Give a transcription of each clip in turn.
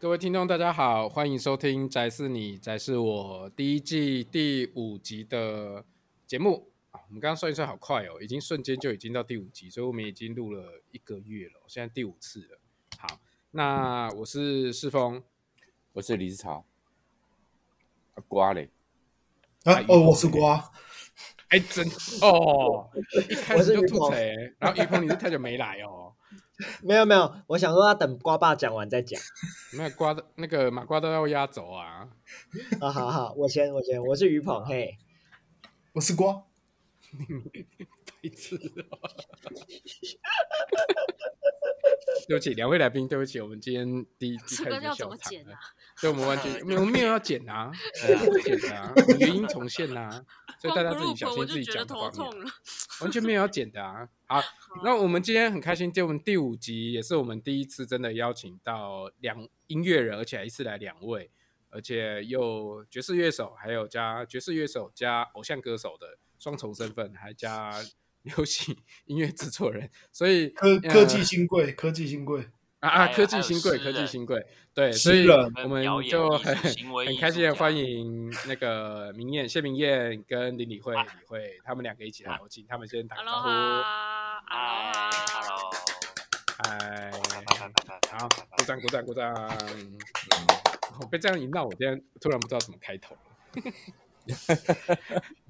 各位听众，大家好，欢迎收听《宅是你，宅是我》第一季第五集的节目。啊，我们刚刚算一算，好快哦，已经瞬间就已经到第五集，所以我们已经录了一个月了，现在第五次了。好，那我是世峰，我是李志潮，啊、瓜嘞，啊哦，我是瓜。哎，真哦，一开始就吐槽，然后于鹏你是太久没来哦。没有没有，我想说要等瓜爸讲完再讲。那瓜的，那个马瓜都要压轴啊。啊，好好，我先我先，我是于鹏，嘿，我是瓜。白痴哦。对不起，两位来宾，对不起，我们今天第一第一开始笑场了。所以我们完全 没有没有要剪啊，剪啊，原音重现啊。所以大家自己小心自己讲的话，完全没有要剪的啊。好，那我们今天很开心，就我们第五集也是我们第一次真的邀请到两音乐人，而且还一次来两位，而且又爵士乐手，还有加爵士乐手加偶像歌手的双重身份，还加流行 音乐制作人，所以科科技新贵，科技新贵。啊啊！科技新贵，科技新贵，对，所以我们就很很开心的欢迎那个明艳、谢明艳跟林理惠、李惠他们两个一起来，我请他们先打个招呼。嗨，Hello，嗨，好，鼓掌，鼓掌，鼓掌。我被这样一闹，我今天突然不知道怎么开头了。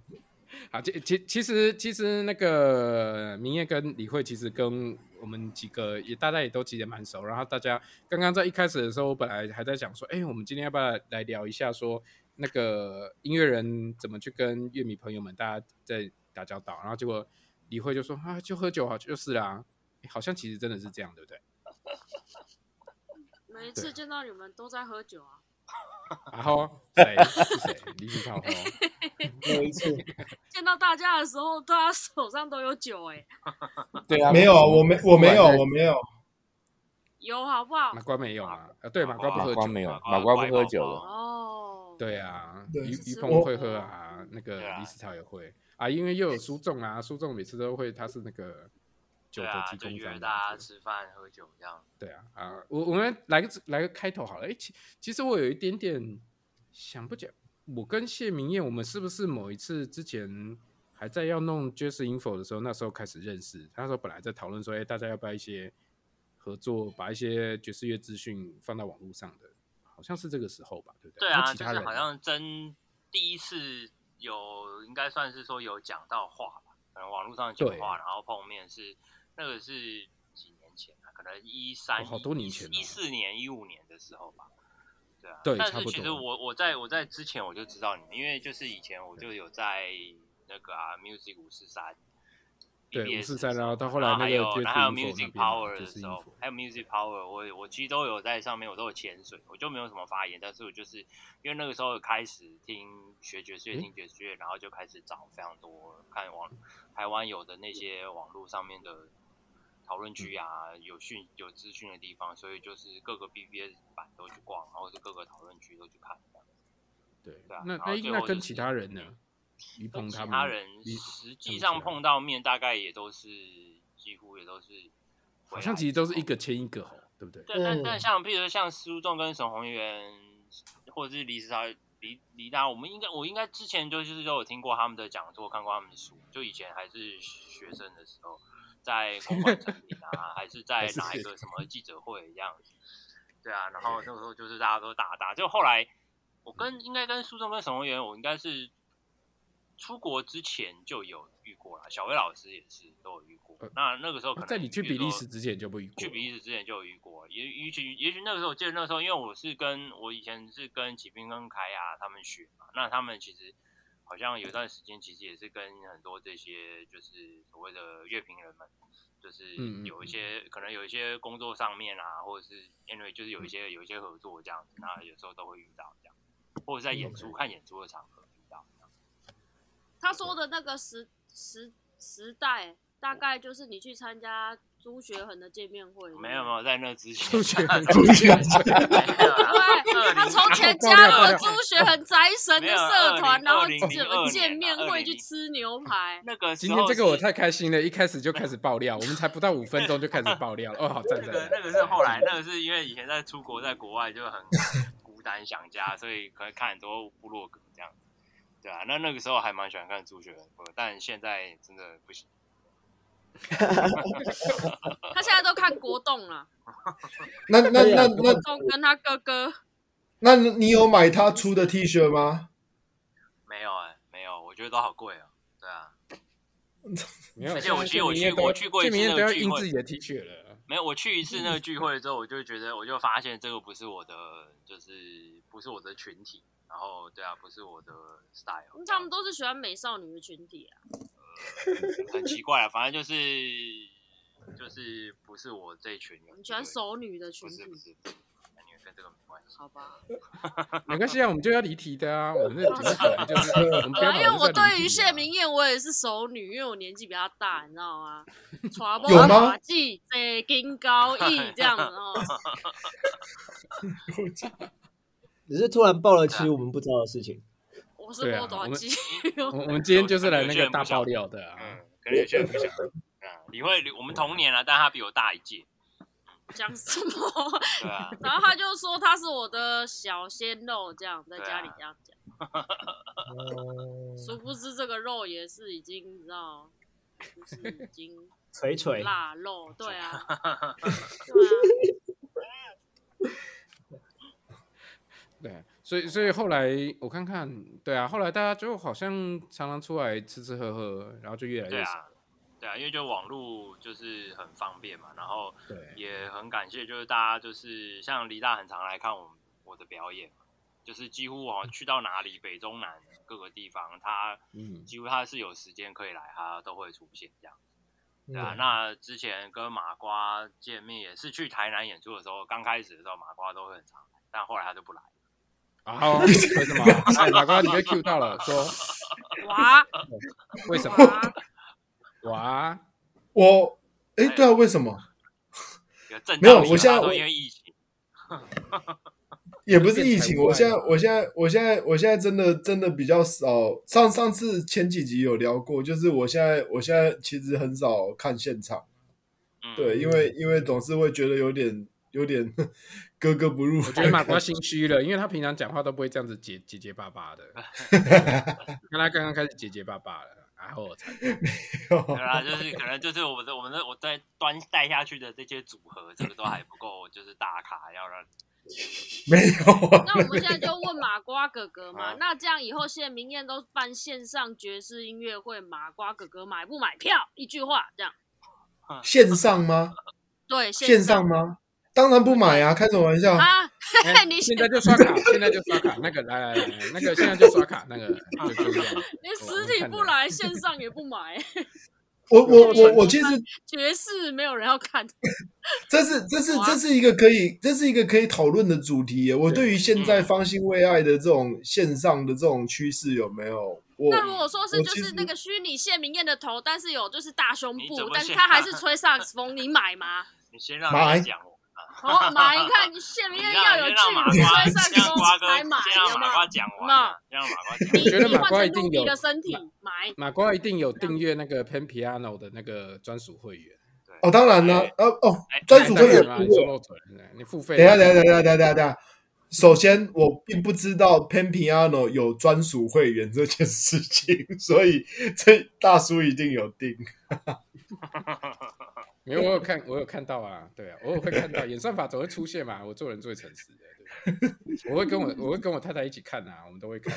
好，其其其实其实那个明艳跟李慧其实跟我们几个也大家也都记得蛮熟。然后大家刚刚在一开始的时候，我本来还在想说，哎，我们今天要不要来聊一下，说那个音乐人怎么去跟乐迷朋友们大家在打交道。然后结果李慧就说啊，就喝酒好就是啦，好像其实真的是这样，对不对？每一次见到你们都在喝酒啊。然后 谁是谁？李子超。每一次 见到大家的时候，大家手上都有酒哎。对啊，没有，我没，我没有，我没有。有好不好？马瓜没有啊？对，马瓜不喝酒。没有，马瓜不喝酒了。哦。对啊，于于鹏会喝啊，那个李子超也会啊，因为又有苏仲啊，苏仲每次都会，他是那个。酒的提供商，大家吃饭喝酒这样。对啊，啊，我我们来个来个开头好了。哎，其其实我有一点点想不讲，我跟谢明艳，我们是不是某一次之前还在要弄 Jazz Info 的时候，那时候开始认识？那时候本来在讨论说，哎，大家要不要一些合作，把一些爵士乐资讯放到网络上的，好像是这个时候吧，对不对？对啊，就是好像真第一次有，应该算是说有讲到话吧，可能网络上讲话，然后碰面是。那个是几年前啊？可能一三、好多年前，一四年、一五年的时候吧。对啊，对，但是其实我我在我在之前我就知道你们，因为就是以前我就有在那个啊，Music 五四三，对五四三，然后到后来那个还有还有 Music Power 的时候，还有 Music Power，我我其实都有在上面，我都有潜水，我就没有什么发言，但是我就是因为那个时候开始听学爵士乐，听爵士乐，然后就开始找非常多看网台湾有的那些网络上面的。讨论区啊，有讯有资讯的地方，所以就是各个 BBS 版都去逛，然后是各个讨论区都去看这样子。对对啊，那那那跟其他人呢？于鹏他们，其他人实际上碰到面，大概也都是几乎也都是，好像其实都是一个签一个，对不对？对，但但像譬如说像苏仲跟沈宏源，或者是李子超、李李大，我们应该我应该之前就是都有听过他们的讲座，看过他们的书，就以前还是学生的时候。在 公馆产品啊，还是在哪一个什么记者会这样子？对啊，然后那个时候就是大家都打打，就后来我跟应该跟苏仲跟沈宏源，我应该是出国之前就有遇过了，小威老师也是都有遇过。那那个时候可能在你去比利时之前就不遇过，去比利时之前就有遇过，也也许也许那个时候我记得那个时候，因为我是跟我以前是跟启斌跟凯亚他们学嘛，那他们其实。好像有段时间，其实也是跟很多这些就是所谓的乐评人们，就是有一些可能有一些工作上面啊，或者是因为就是有一些有一些合作这样子，那有时候都会遇到这样，或者在演出看演出的场合遇到这样。他说的那个时时时代，大概就是你去参加朱学恒的见面会，没有没有，在那之前，朱学恒，朱学恒，对，他从前加入了朱学恒宅神的社团，然后怎么见面会去吃牛排。那个今天这个我太开心了，一开始就开始爆料，我们才不到五分钟就开始爆料了。哦，好赞赞。那个是后来，那个是因为以前在出国，在国外就很孤单想家，所以可以看很多部落格这样。对啊，那那个时候还蛮喜欢看朱学恒，但现在真的不行。他现在都看国栋了。那那那那国栋跟他哥哥。那你有买他出的 T 恤吗？没有哎、欸，没有，我觉得都好贵啊。对啊，没有。而且我其实我去我去过一次那个聚会，自己的 T 恤了。没有，我去一次那个聚会之后，我就觉得，我就发现这个不是我的，就是不是我的群体。然后，对啊，不是我的 style。他们都是喜欢美少女的群体啊。呃、很奇怪啊，反正就是就是不是我这一群人。你喜欢熟女的群体？不是不是，男女跟这个没关系。好吧，没关系啊，我们就要离题的啊。我们这本来就是，我们不要、啊。因为我对于谢明燕，我也是熟女，因为我年纪比较大，你知道吗？有吗？记这金高义 这样子哦。只是突然爆了其实我们不知道的事情。我是波多基，我们今天就是来那个大爆料的啊。嗯，可能有些人不晓得。啊，李慧，我们同年了，但他比我大一届。讲什么？对啊。然后他就说他是我的小鲜肉，这样在家里这样讲。殊不知这个肉也是已经你知道，就是已经垂垂腊肉，对啊。对啊。所以，所以后来我看看，对啊，后来大家就好像常常出来吃吃喝喝，然后就越来越少。对啊，对啊，因为就网络就是很方便嘛，然后也很感谢，就是大家就是像李大很常来看我我的表演，就是几乎我去到哪里，北中南各个地方，他嗯几乎他是有时间可以来，他都会出现这样。对啊，那之前跟马瓜见面也是去台南演出的时候，刚开始的时候马瓜都会很常来，但后来他就不来。好，为什么？哎，马哥，你被 Q 到了，说哇？为什么？哇？我哎，对啊，为什么？没有，我现在因为疫情，也不是疫情，我现在，我现在，我现在，我现在真的真的比较少。上上次前几集有聊过，就是我现在，我现在其实很少看现场，对，因为因为总是会觉得有点。有点 格格不入，我觉得马瓜 心虚了，因为他平常讲话都不会这样子结结结巴巴的，看他刚刚开始结结巴巴了，然后我才没有，对啦，就是可能就是我们的我们的我在端带下去的这些组合，这个都还不够，就是大咖要让没有。那我们现在就问马瓜哥哥嘛，那这样以后谢明艳都办线上爵士音乐会，马瓜哥哥买不买票？一句话这样，线上吗？对，线上吗？当然不买啊！开什么玩笑啊！欸、你现在就刷卡，现在就刷卡。那个来来来，那个现在就刷卡，那个就 就这样。连实体不来，线上也不买。我我我我其实爵士没有人要看。这是这是这是一个可以这是一个可以讨论的主题耶。我对于现在方兴未艾的这种线上的这种趋势有没有？那如果说是就是那个虚拟谢明燕的头，但是有就是大胸部，但是他还是吹萨克斯风，你买吗？你先让他讲。好马，你看谢明谚要有距离，吹上风才买，有吗？让马瓜讲，你觉得马瓜一定有的身体买，马瓜一定有订阅那个 Pen Piano 的那个专属会员。哦，当然了，哦哦，专属会员，你付费。等下，等下，等下，等下，等下。首先，我并不知道 Pen Piano 有专属会员这件事情，所以这大叔一定有订。因为我有看，我有看到啊，对啊，我有会看到演算法总会出现嘛。我做人最诚实的，对，我会跟我我会跟我太太一起看啊，我们都会看。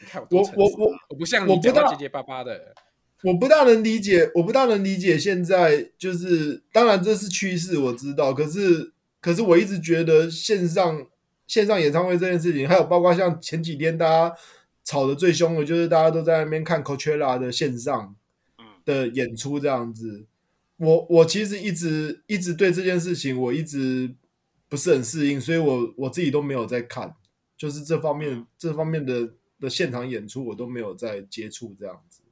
你看我我我我我不像你讲话结结巴巴的，我不大能理解，我不大能理解现在就是，当然这是趋势，我知道，可是可是我一直觉得线上线上演唱会这件事情，还有包括像前几天大家吵得最凶的，就是大家都在那边看 Coachella 的线上的演出这样子。我我其实一直一直对这件事情我一直不是很适应，所以我我自己都没有在看，就是这方面这方面的的现场演出我都没有在接触这样子。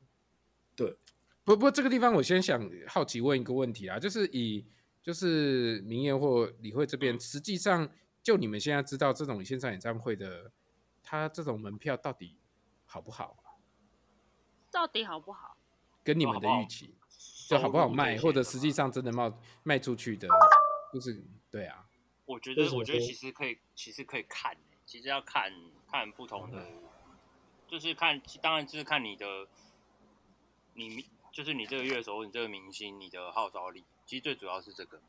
对，不不，这个地方我先想好奇问一个问题啊，就是以就是明艳或李慧这边，实际上就你们现在知道这种线上演唱会的，它这种门票到底好不好啊？到底好不好？跟你们的预期，就好不好卖，或者实际上真的卖卖出去的，就是对啊。我觉得，我觉得其实可以，其实可以看，其实要看看不同的，就是看，当然就是看你的，你。就是你这个乐手，你这个明星，你的号召力，其实最主要是这个，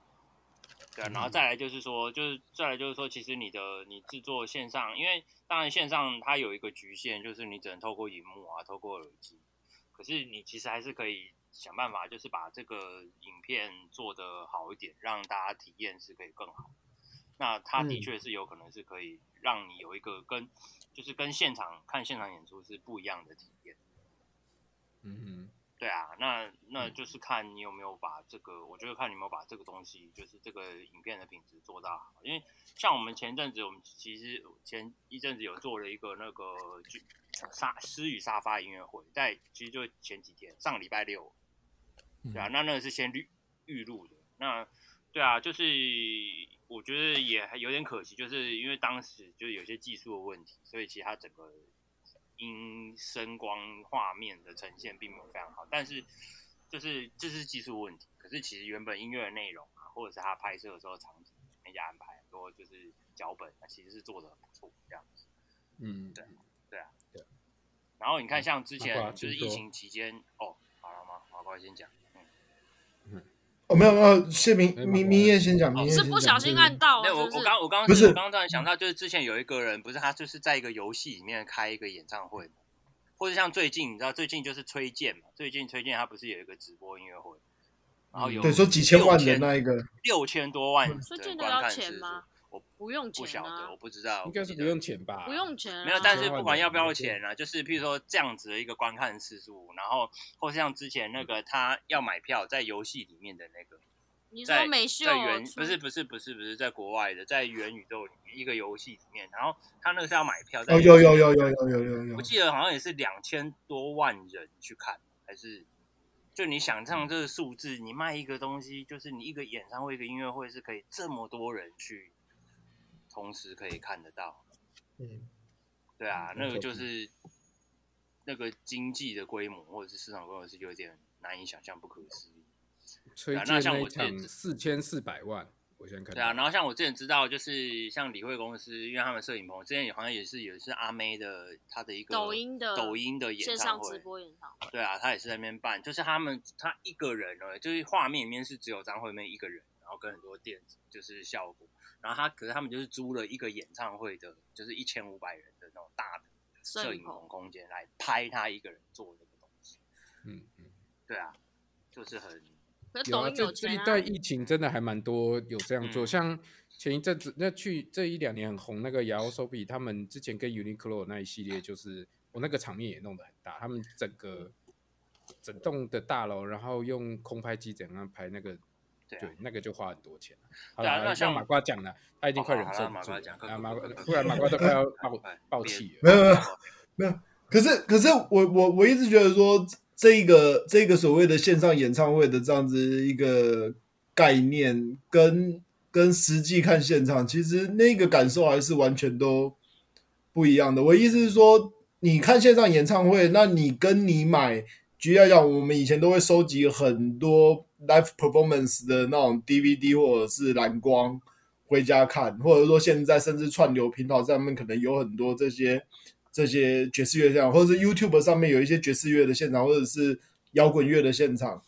对啊，然后再来就是说，就是再来就是说，其实你的你制作线上，因为当然线上它有一个局限，就是你只能透过荧幕啊，透过耳机，可是你其实还是可以想办法，就是把这个影片做得好一点，让大家体验是可以更好。那它的确是有可能是可以让你有一个跟就是跟现场看现场演出是不一样的体验。嗯哼。对啊，那那就是看你有没有把这个，我觉得看你有没有把这个东西，就是这个影片的品质做到好。因为像我们前阵子，我们其实前一阵子有做了一个那个就沙诗与沙发音乐会，在其实就前几天，上礼拜六，对啊，那那个是先预预录的。那对啊，就是我觉得也有点可惜，就是因为当时就是有些技术的问题，所以其实它整个。音声光画面的呈现并没有非常好，但是就是这是技术问题。可是其实原本音乐的内容啊，或者是他拍摄的时候场景那些安排，很多就是脚本，其实是做的很不错，这样子。嗯，对，对啊，对。然后你看，像之前就是疫情期间，哦，好了吗？好，快先讲。哦，没有没有，谢明明明夜先讲，明谚先讲。是不小心按到。没有，我我刚我刚不是我刚刚突然想到，就是之前有一个人，不是他就是在一个游戏里面开一个演唱会，或者像最近你知道最近就是崔健嘛，最近崔健他不是有一个直播音乐会，然后有对说几千万的那一个六千多万的观看次数。我不用钱、啊、不晓得，我不知道，应该是不用钱吧？不用钱、啊，没有，但是不管要不要钱啊，就是譬如说这样子的一个观看次数，然后或像之前那个他要买票在游戏里面的那个。你说美秀在元不是不是不是不是在国外的，在元宇宙里面一个游戏里面，然后他那个是要买票在，哦有有有有有有有有，我记得好像也是两千多万人去看，还是就你想象这个数字，你卖一个东西，就是你一个演唱会一个音乐会是可以这么多人去同时可以看得到，嗯，对啊，那个就是那个经济的规模或者是市场规模是有点难以想象，不可思议。崔健那一场四千四百万，我先看。对啊，然后像我之前知道，就是像李慧公司，因为他们摄影棚之前也好像也是也是阿妹的，他的一个抖音的抖音的演唱会，直播演唱会。对啊，他也是在那边办，就是他们他一个人呢，就是画面里面是只有张惠妹一个人，然后跟很多电子就是效果，然后他可是他们就是租了一个演唱会的，就是一千五百人的那种大的摄影棚空间来拍他一个人做这个东西。嗯嗯，对啊，就是很。有啊，这这一代疫情真的还蛮多有这样做，嗯、像前一阵子那去这一两年很红那个 YOASOBI 他们之前跟 Uniqlo 那一系列，就是我那个场面也弄得很大，他们整个整栋的大楼，然后用空拍机怎样拍那个，对，对，那个就花很多钱。好了，像马瓜讲了，他已经快忍受不住了，啊马瓜，突然马瓜都快要 爆爆气了。没有没有没有，可是可是我我我一直觉得说。这一个这个所谓的线上演唱会的这样子一个概念跟，跟跟实际看现场，其实那个感受还是完全都不一样的。我意思是说，你看线上演唱会，那你跟你买，举例来讲，我们以前都会收集很多 live performance 的那种 DVD 或者是蓝光回家看，或者说现在甚至串流频道上面可能有很多这些。这些爵士乐这样，或者是 YouTube 上面有一些爵士乐的现场，或者是摇滚乐的现场，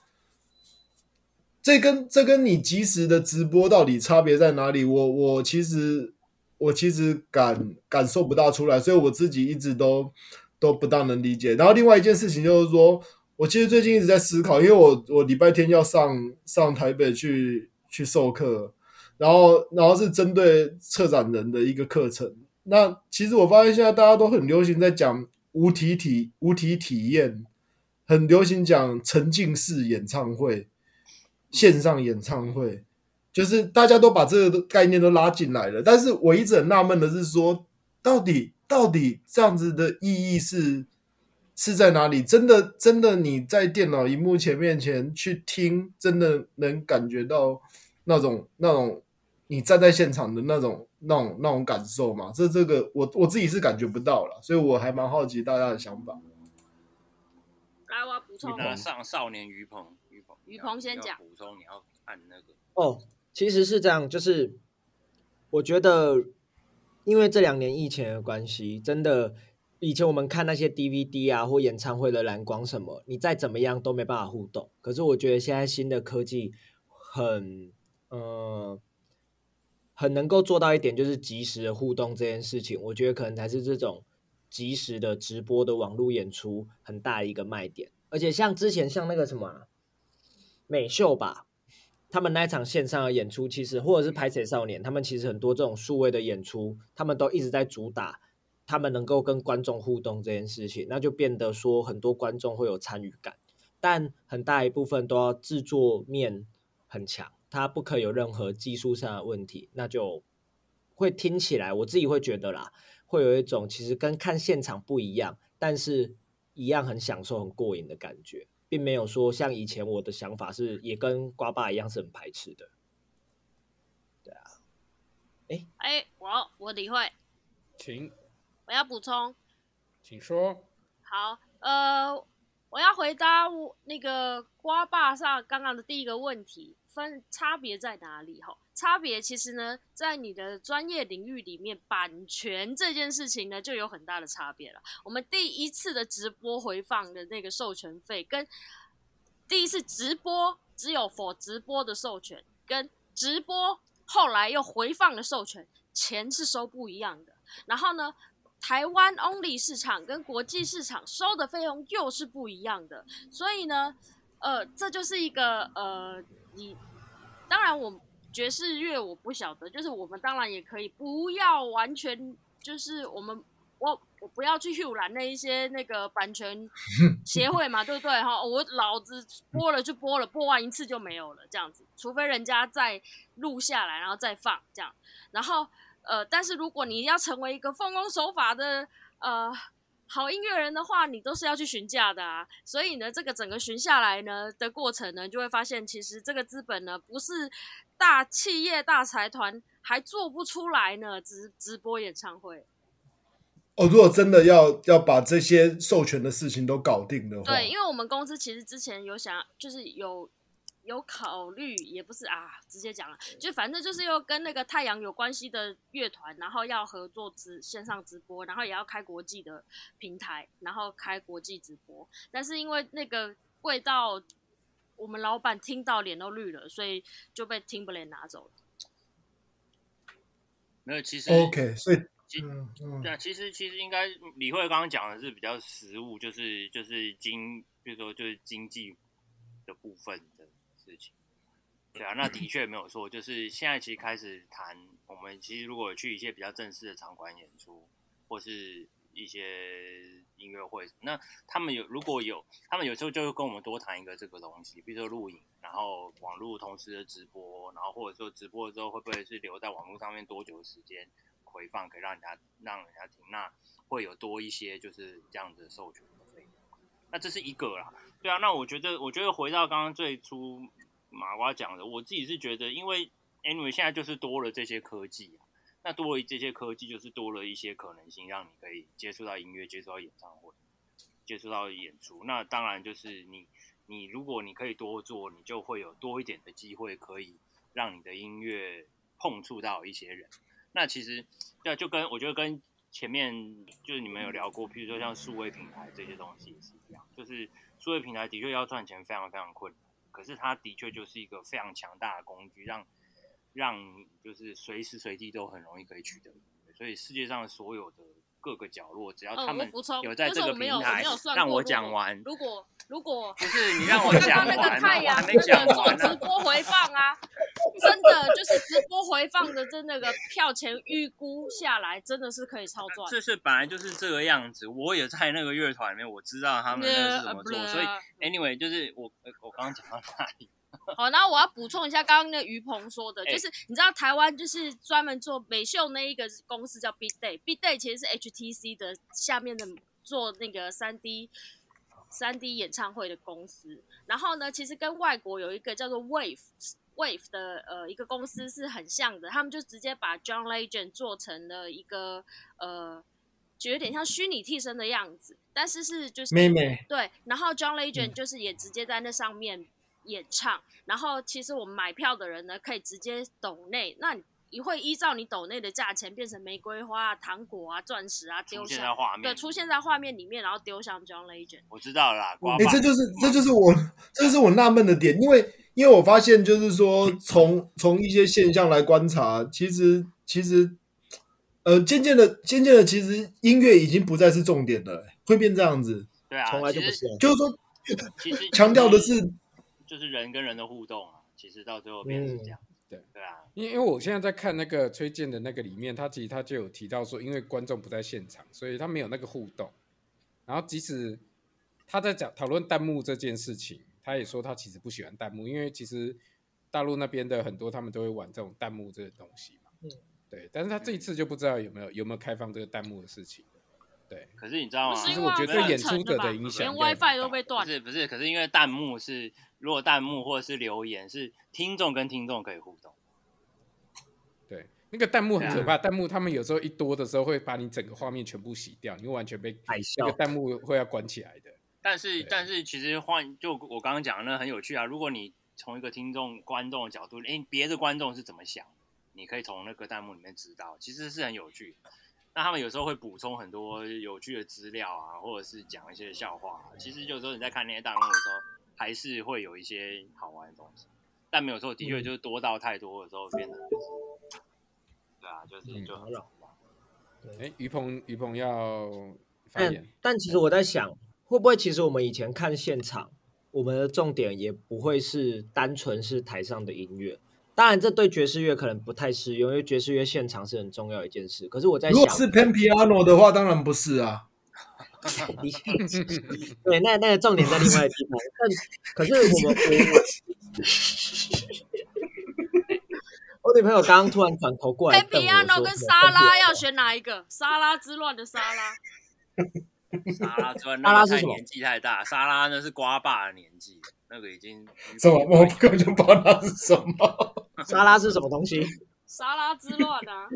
这跟这跟你即时的直播到底差别在哪里？我我其实我其实感感受不大出来，所以我自己一直都都不大能理解。然后另外一件事情就是说，我其实最近一直在思考，因为我我礼拜天要上上台北去去授课，然后然后是针对策展人的一个课程。那其实我发现现在大家都很流行在讲无体体无体体验，很流行讲沉浸式演唱会、线上演唱会，就是大家都把这个概念都拉进来了。但是我一直很纳闷的是说，到底到底这样子的意义是是在哪里？真的，真的你在电脑荧幕前面前去听，真的能感觉到那种那种你站在现场的那种那种那种感受吗？这这个我我自己是感觉不到了，所以我还蛮好奇大家的想法。来，我要补充。那上少年于鹏，于鹏，于鹏先讲。补充，你要按那个。哦，其实是这样，就是我觉得，因为这两年疫情的关系，真的，以前我们看那些 DVD 啊或演唱会的蓝光什么，你再怎么样都没办法互动。可是我觉得现在新的科技很，呃，很能够做到一点，就是即时的互动这件事情。我觉得可能才是这种即时的直播的网络演出很大的一个卖点。而且像之前像那个什么美秀吧。他们那一场线上的演出，其实或者是拍谢少年，他们其实很多这种数位的演出，他们都一直在主打他们能够跟观众互动这件事情，那就变得说很多观众会有参与感，但很大一部分都要制作面很强，它不可以有任何技术上的问题，那就会听起来我自己会觉得啦，会有一种其实跟看现场不一样，但是一样很享受、很过瘾的感觉。并没有说像以前我的想法是也跟瓜爸一样是很排斥的，对啊，哎哎，我我理会，请，我要补充，请说。好，呃，我要回答我那个瓜爸上刚刚的第一个问题，分差别在哪里？哈。差别其实呢，在你的专业领域里面，版权这件事情呢，就有很大的差别了。我们第一次的直播回放的那个授权费，跟第一次直播只有 for 直播的授权，跟直播后来又回放的授权，钱是收不一样的。然后呢，台湾 only 市场跟国际市场收的费用又是不一样的。所以呢，呃，这就是一个呃，你当然我。爵士乐我不晓得，就是我们当然也可以不要完全，就是我们我我不要去扰乱那一些那个版权 协会嘛，对不对哈？我老子播了就播了，播完一次就没有了，这样子，除非人家再录下来然后再放这样。然后呃，但是如果你要成为一个奉公守法的呃好音乐人的话，你都是要去询价的啊。所以呢，这个整个询下来呢的过程呢，就会发现其实这个资本呢不是。大企业、大财团还做不出来呢，直直播演唱会。哦，如果真的要要把这些授权的事情都搞定的话，对，因为我们公司其实之前有想，就是有有考虑，也不是啊，直接讲了，就反正就是又跟那个太阳有关系的乐团，然后要合作直线上直播，然后也要开国际的平台，然后开国际直播，但是因为那个贵到。我们老板听到脸都绿了，所以就被 Timbaland 拿走了。没有，其实 OK，所以其对啊，其实其实应该李慧刚刚讲的是比较实物，就是就是经，比如说就是经济的部分的。对啊，那的确没有错，就是现在其实开始谈，我们其实如果去一些比较正式的场馆演出，或是。一些音乐会，那他们有如果有，他们有时候就会跟我们多谈一个这个东西，比如说录影，然后网络同时的直播，然后或者说直播之后会不会是留在网络上面多久的时间回放，可以让人家让人家听，那会有多一些就是这样子授权的费用。那这是一个啦，对啊，那我觉得我觉得回到刚刚最初马瓜讲的，我自己是觉得，因为 anyway 现在就是多了这些科技啊。那多了这些科技，就是多了一些可能性，让你可以接触到音乐，接触到演唱会，接触到演出。那当然就是你，你如果你可以多做，你就会有多一点的机会，可以让你的音乐碰触到一些人。那其实，对，就跟我觉得跟前面就是你们有聊过，譬如说像数位平台这些东西也是一样，就是数位平台的确要赚钱非常非常困难，可是它的确就是一个非常强大的工具，让。让就是随时随地都很容易可以取得，所以世界上所有的各个角落，只要他们有在这个平台，让我讲完。如果如果不是你让我讲完，那个太阳还没讲完直播回放啊，真的就是直播回放的，真那个票钱预估下来，真的是可以超赚。这是本来就是这个样子，我也在那个乐团里面，我知道他们那是怎么做，所以 anyway 就是我我刚刚讲到哪里？好，然后我要补充一下刚刚那于鹏说的，就是你知道台湾就是专门做美秀那一个公司叫 Big Day，Big Day 其实是 HTC 的下面的做那个三 D 三 D 演唱会的公司。然后呢，其实跟外国有一个叫做 Wave Wave 的呃一个公司是很像的，他们就直接把 John Legend 做成了一个呃，就有点像虚拟替身的样子，但是是就是妹妹。对，然后 John Legend 就是也直接在那上面演唱，嗯、然后其实我们买票的人呢可以直接抖内，那你会依照你抖内的价钱变成玫瑰花啊、糖果啊、钻石啊丢向画面，对，出现在画面里面，然后丢向 John Legend。我知道了啦，哎、欸，这就是这就是我这就是我纳闷的点，因为。因为我发现，就是说，从从一些现象来观察，其实其实，呃，渐渐的，渐渐的，其实音乐已经不再是重点了，会变这样子。对啊，从来就不是。就是说，其实强调的是，就是人跟人的互动啊。其实到最后变成这样。对对啊，因为因为我现在在看那个崔健的那个里面，他其实他就有提到说，因为观众不在现场，所以他没有那个互动。然后即使他在讲讨论弹幕这件事情。他也说他其实不喜欢弹幕，因为其实大陆那边的很多他们都会玩这种弹幕这个东西嘛。嗯，对。但是他这一次就不知道有没有有没有开放这个弹幕的事情。对。可是你知道吗？其实我觉得对演出者的影响，连 WiFi 都被断。不是不是，可是因为弹幕是，如果弹幕或者是留言是听众跟听众可以互动。对，那个弹幕很可怕，弹幕他们有时候一多的时候会把你整个画面全部洗掉，你会完全被那个弹幕会要关起来的。但是，但是其实换就我刚刚讲的那很有趣啊。如果你从一个听众、观众的角度，诶，别的观众是怎么想，你可以从那个弹幕里面知道，其实是很有趣。那他们有时候会补充很多有趣的资料啊，或者是讲一些笑话啊。其实有时候你在看那些弹幕的时候，还是会有一些好玩的东西。但没有错的确就是多到太多的时候，变得就是，对啊，就是就很扰。哎，于鹏，于鹏要发言。但，但其实我在想。会不会其实我们以前看现场，我们的重点也不会是单纯是台上的音乐。当然，这对爵士乐可能不太适用，因为爵士乐现场是很重要一件事。可是我在想，如果是 pan piano 的话，当然不是啊。对，那那个重点在另外一地方。但可是我们我，我女朋友刚刚突然转头过来，pan piano 跟沙拉要选哪一个？沙拉之乱的沙拉。沙拉之乱，那个太年纪太大。沙拉那是瓜爸的年纪，那个已经什么？我根本就不知道那是什么。沙拉是什么东西？沙拉之乱啊！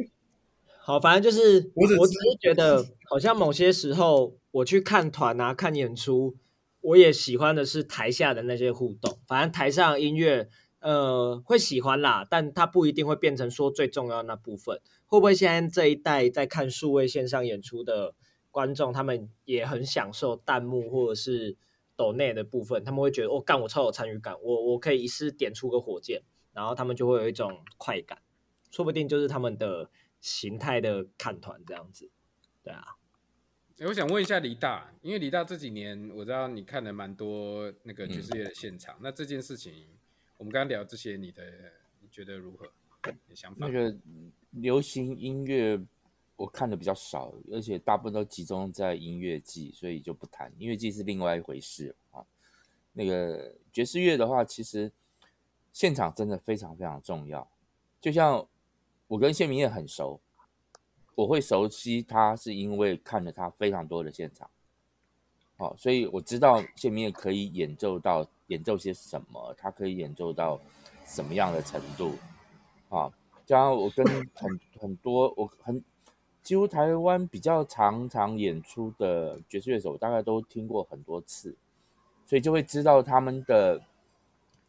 好，反正就是我，我只是觉得，好像某些时候我去看团啊、看演出，我也喜欢的是台下的那些互动。反正台上音乐，呃，会喜欢啦，但它不一定会变成说最重要的那部分。会不会现在这一代在看数位线上演出的？观众他们也很享受弹幕或者是抖内的部分，他们会觉得哦，干我超有参与感，我我可以一次点出个火箭，然后他们就会有一种快感，说不定就是他们的形态的看团这样子，对啊。欸、我想问一下李大，因为李大这几年我知道你看了蛮多那个爵士乐的现场，嗯、那这件事情我们刚刚聊这些，你的你觉得如何？你的想法？那个流行音乐。我看的比较少，而且大部分都集中在音乐季，所以就不谈音乐季是另外一回事啊。那个爵士乐的话，其实现场真的非常非常重要。就像我跟谢明业很熟，我会熟悉他是因为看了他非常多的现场，好，所以我知道谢明业可以演奏到演奏些什么，他可以演奏到什么样的程度啊。加上我跟 很很多我很。几乎台湾比较常常演出的爵士乐手，大概都听过很多次，所以就会知道他们的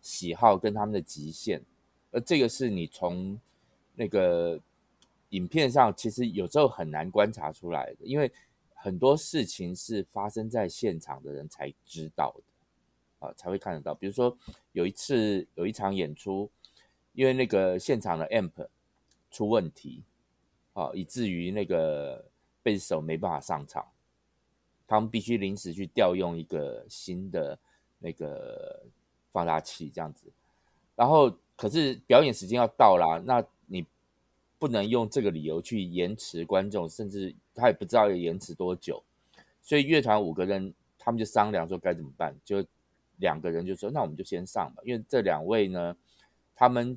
喜好跟他们的极限。而这个是你从那个影片上，其实有时候很难观察出来的，因为很多事情是发生在现场的人才知道的啊，才会看得到。比如说有一次有一场演出，因为那个现场的 amp 出问题。啊，以至于那个贝斯手没办法上场，他们必须临时去调用一个新的那个放大器这样子。然后，可是表演时间要到啦，那不能用这个理由去延迟观众，甚至他也不知道要延迟多久。所以乐团五个人，他们就商量说该怎么办，就两个人就说：“那我们就先上吧。”因为这两位呢，他们。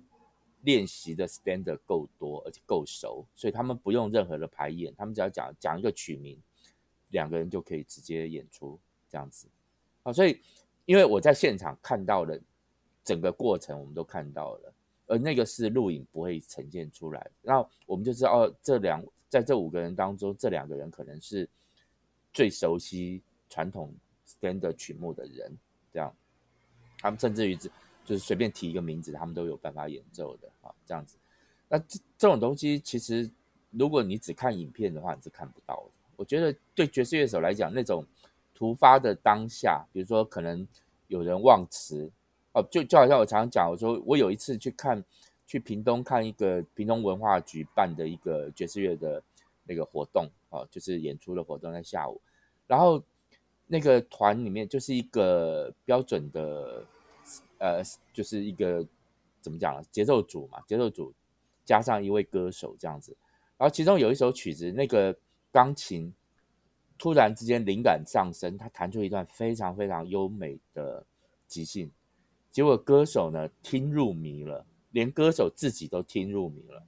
练习的 standard 够多，而且够熟，所以他们不用任何的排演，他们只要讲讲一个曲名，两个人就可以直接演出这样子。啊，所以因为我在现场看到了整个过程，我们都看到了，而那个是录影不会呈现出来。然后我们就知道，这两在这五个人当中，这两个人可能是最熟悉传统 standard 曲目的人，这样，他们甚至于只就是随便提一个名字，他们都有办法演奏的啊，这样子。那这这种东西，其实如果你只看影片的话，你是看不到的。我觉得对爵士乐手来讲，那种突发的当下，比如说可能有人忘词，哦，就就好像我常常讲，我说我有一次去看去屏东看一个屏东文化局办的一个爵士乐的那个活动，哦，就是演出的活动在下午，然后那个团里面就是一个标准的，呃，就是一个怎么讲呢？节奏组嘛，节奏组加上一位歌手这样子，然后其中有一首曲子那个。钢琴突然之间灵感上升，他弹出一段非常非常优美的即兴，结果歌手呢听入迷了，连歌手自己都听入迷了。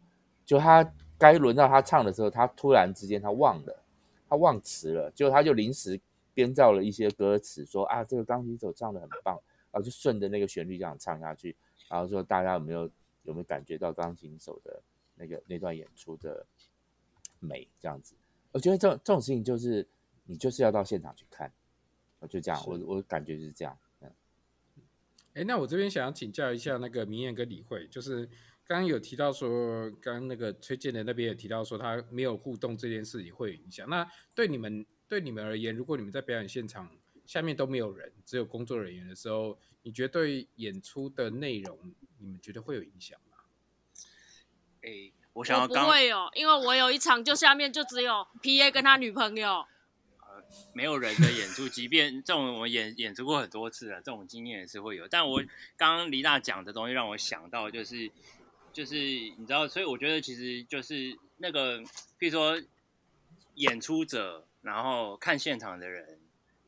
就他该轮到他唱的时候，他突然之间他忘了，他忘词了，就他就临时编造了一些歌词，说啊这个钢琴手唱的很棒，然后就顺着那个旋律这样唱下去，然后说大家有没有有没有感觉到钢琴手的那个那段演出的美这样子。我觉得这种这种事情就是你就是要到现场去看，我就这样，我我感觉就是这样。嗯，哎，那我这边想要请教一下那个明艳跟李慧，就是刚刚有提到说，刚刚那个崔健的那边也提到说，他没有互动这件事情会有影响。那对你们对你们而言，如果你们在表演现场下面都没有人，只有工作人员的时候，你觉得对演出的内容，你们觉得会有影响吗？哎。我想要刚不会有，因为我有一场就下面就只有 PA 跟他女朋友，呃，没有人的演出，即便这种我演演出过很多次了，这种经验也是会有。但我刚刚黎大讲的东西让我想到，就是就是你知道，所以我觉得其实就是那个，譬如说演出者，然后看现场的人，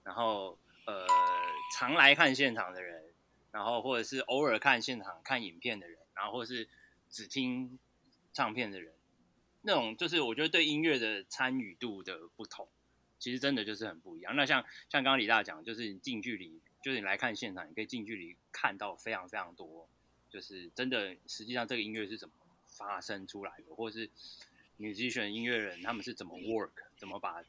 然后呃常来看现场的人，然后或者是偶尔看现场看影片的人，然后或者是只听。唱片的人，那种就是我觉得对音乐的参与度的不同，其实真的就是很不一样。那像像刚刚李大讲，就是你近距离，就是你来看现场，你可以近距离看到非常非常多，就是真的实际上这个音乐是怎么发生出来的，或者是 musician 音乐人他们是怎么 work，怎么把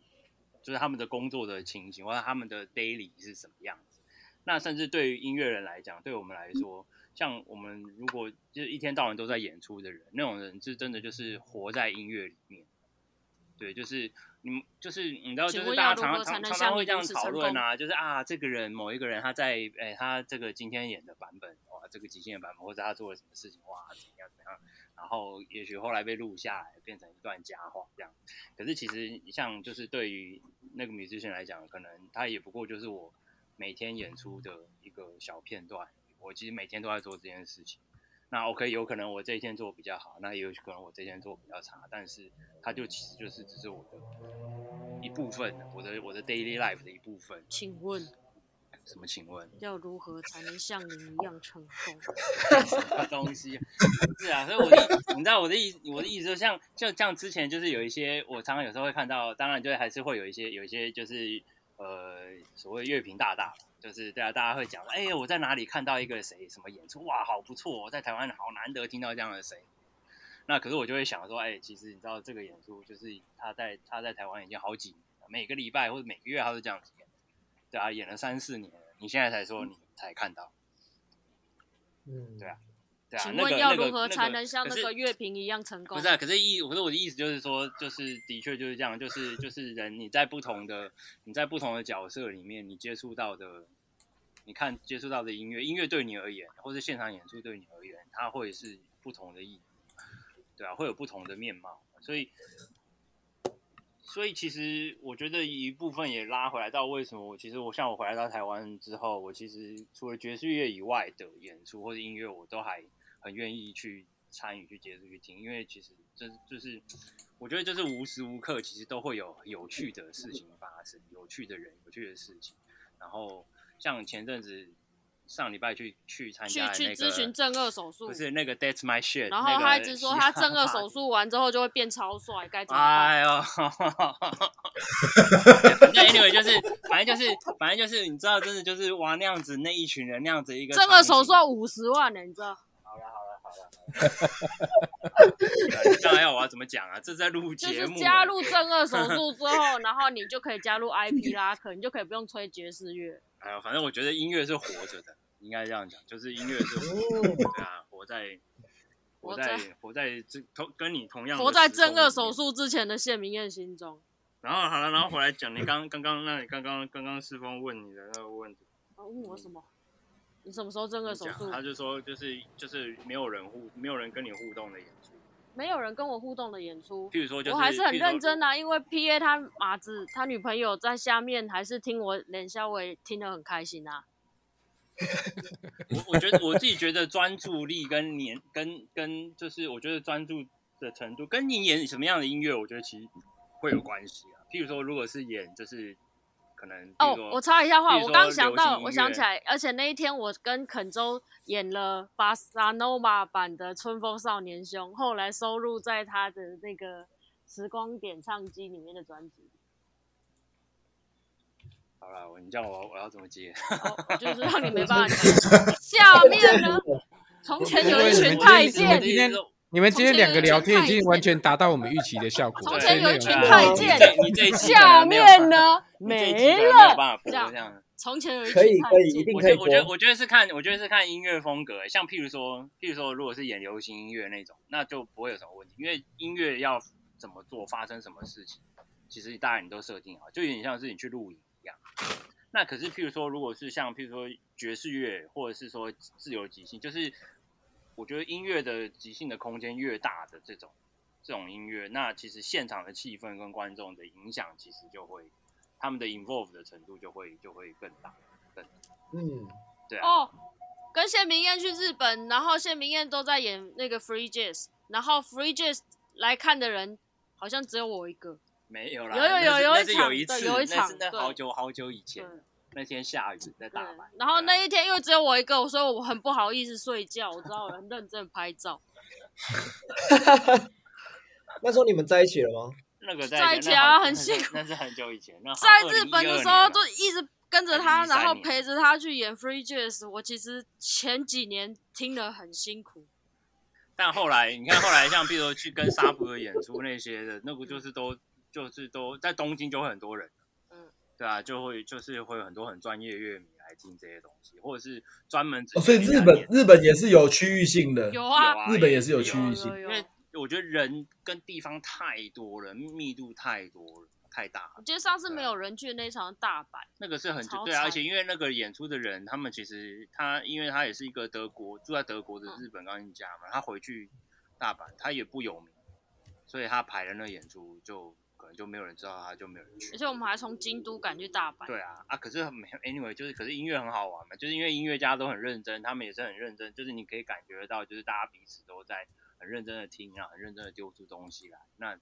就是他们的工作的情形，或者他们的 daily 是什么样子。那甚至对于音乐人来讲，对我们来说。像我们如果就是一天到晚都在演出的人，那种人是真的就是活在音乐里面。对，就是你们就是你知道，就是大家常常常常常会这样讨论啊，就是啊，这个人某一个人他在哎，他这个今天演的版本哇，这个极限的版本，或者他做了什么事情哇，怎样怎样，然后也许后来被录下来变成一段佳话这样。可是其实像就是对于那个 musician 来讲，可能他也不过就是我每天演出的一个小片段。我其实每天都在做这件事情，那 OK，有可能我这一天做比较好，那也有可能我这一天做比较差，但是它就其实就是只是我的一部分，我的我的 daily life 的一部分。请问什么？请问要如何才能像您一样成功？什么东西？是啊，所以我的你知道我的意我的意思就像就像之前就是有一些我常常有时候会看到，当然就还是会有一些有一些就是呃所谓乐评大大。就是对啊，大家会讲，哎，我在哪里看到一个谁什么演出，哇，好不错，我在台湾好难得听到这样的谁。那可是我就会想说，哎，其实你知道这个演出，就是他在他在台湾已经好几年了，每个礼拜或者每个月他都这样子演，对啊，演了三四年了，你现在才说你才看到，嗯，对啊。对啊，请问要如何才能像那个乐评一样成功？不是啊，可是意，可是我的意思就是说，就是的确就是这样，就是就是人你在不同的你在不同的角色里面，你接触到的，你看接触到的音乐，音乐对你而言，或是现场演出对你而言，它会是不同的意义，对啊，会有不同的面貌，所以。所以其实我觉得一部分也拉回来到为什么我其实我像我回来到台湾之后，我其实除了爵士乐以外的演出或者音乐，我都还很愿意去参与、去接触、去听，因为其实这就是我觉得就是无时无刻其实都会有有趣的事情发生，有趣的人、有趣的事情。然后像前阵子上礼拜去去参加去去咨询正二手术，不是那个 That's my shit。然后他一直说他正二手术完之后就会变超帅，该怎么办？哎呦，那 anyway 就是反正就是反正就是你知道，真的就是哇那样子那一群人那样子一个正顎手术要五十万呢，你知道？当然要我要怎么讲啊？这在录节目，加入正二手术之后，然后你就可以加入 IP 啦，可，你就可以不用吹爵士乐。哎呦，反正我觉得音乐是活着的，应该这样讲，就是音乐是活着的，对啊，活在活在活在这同跟你同样活在正二手术之前的谢明燕心中。然后好了，然后回来讲你刚刚刚那你刚刚刚刚世峰问你的那个问题，问我什么？你什么时候真的手术？他就说就是就是没有人互没有人跟你互动的演出。没有人跟我互动的演出，譬如说，我还是很认真啊，因为 P A 他马子他女朋友在下面，还是听我脸笑，我也听得很开心啊。我我觉得我自己觉得专注力跟年跟跟就是我觉得专注的程度跟你演什么样的音乐，我觉得其实会有关系啊。譬如说，如果是演就是。可能哦，我插一下话，我刚想到，我想起来，而且那一天我跟肯州演了巴萨诺瓦版的《春风少年兄》，后来收录在他的那个《时光点唱机》里面的专辑。好了，你叫我我要怎么接？哦、就是让你没办法接。下面呢？从前有一群太监。你们今天两个聊天已经完全达到我们预期的效果。从前有一群太监，下面呢 没了。这样，从前有一群太监，可以可以，一定可以。我觉得我觉得是看，我觉得是看音乐风格。像譬如说，譬如说，如果是演流行音乐那种，那就不会有什么问题，因为音乐要怎么做，发生什么事情，其实大家你都设定好，就有点像是你去录影一样。那可是譬如说，如果是像譬如说爵士乐，或者是说自由即兴，就是。我觉得音乐的即兴的空间越大的这种这种音乐，那其实现场的气氛跟观众的影响，其实就会他们的 involve 的程度就会就会更大，更嗯，对啊。哦，跟谢明燕去日本，然后谢明燕都在演那个 free jazz，然后 free jazz 来看的人好像只有我一个，没有啦，有有有有一场，有一场，那好久好久以前。那天下雨在大阪，然后那一天因为只有我一个，所以我很不好意思睡觉。我知道我很认真拍照。那时候你们在一起了吗？那个在一起啊，很辛苦。那是很久以前。在日本的时候就一直跟着他，然后陪着他去演 free jazz。我其实前几年听得很辛苦，但后来你看，后来像比如说去跟沙普的演出那些的，那不就是都就是都在东京就会很多人。对啊，就会就是会有很多很专业乐迷来听这些东西，或者是专门哦，所以日本日本也是有区域性的，有啊，日本也是有区域性，因为我觉得人跟地方太多了，密度太多了，太大了。我觉得上次没有人去那场大阪，那个是很对啊，而且因为那个演出的人，他们其实他因为他也是一个德国住在德国的日本钢琴家嘛，他回去大阪他也不有名，所以他排的那个演出就。就没有人知道他，就没有人去。而且我们还从京都赶去大阪。对啊，啊，可是没有，anyway，就是可是音乐很好玩嘛，就是因为音乐家都很认真，他们也是很认真，就是你可以感觉得到，就是大家彼此都在很认真的听啊，很认真的丢出东西来。那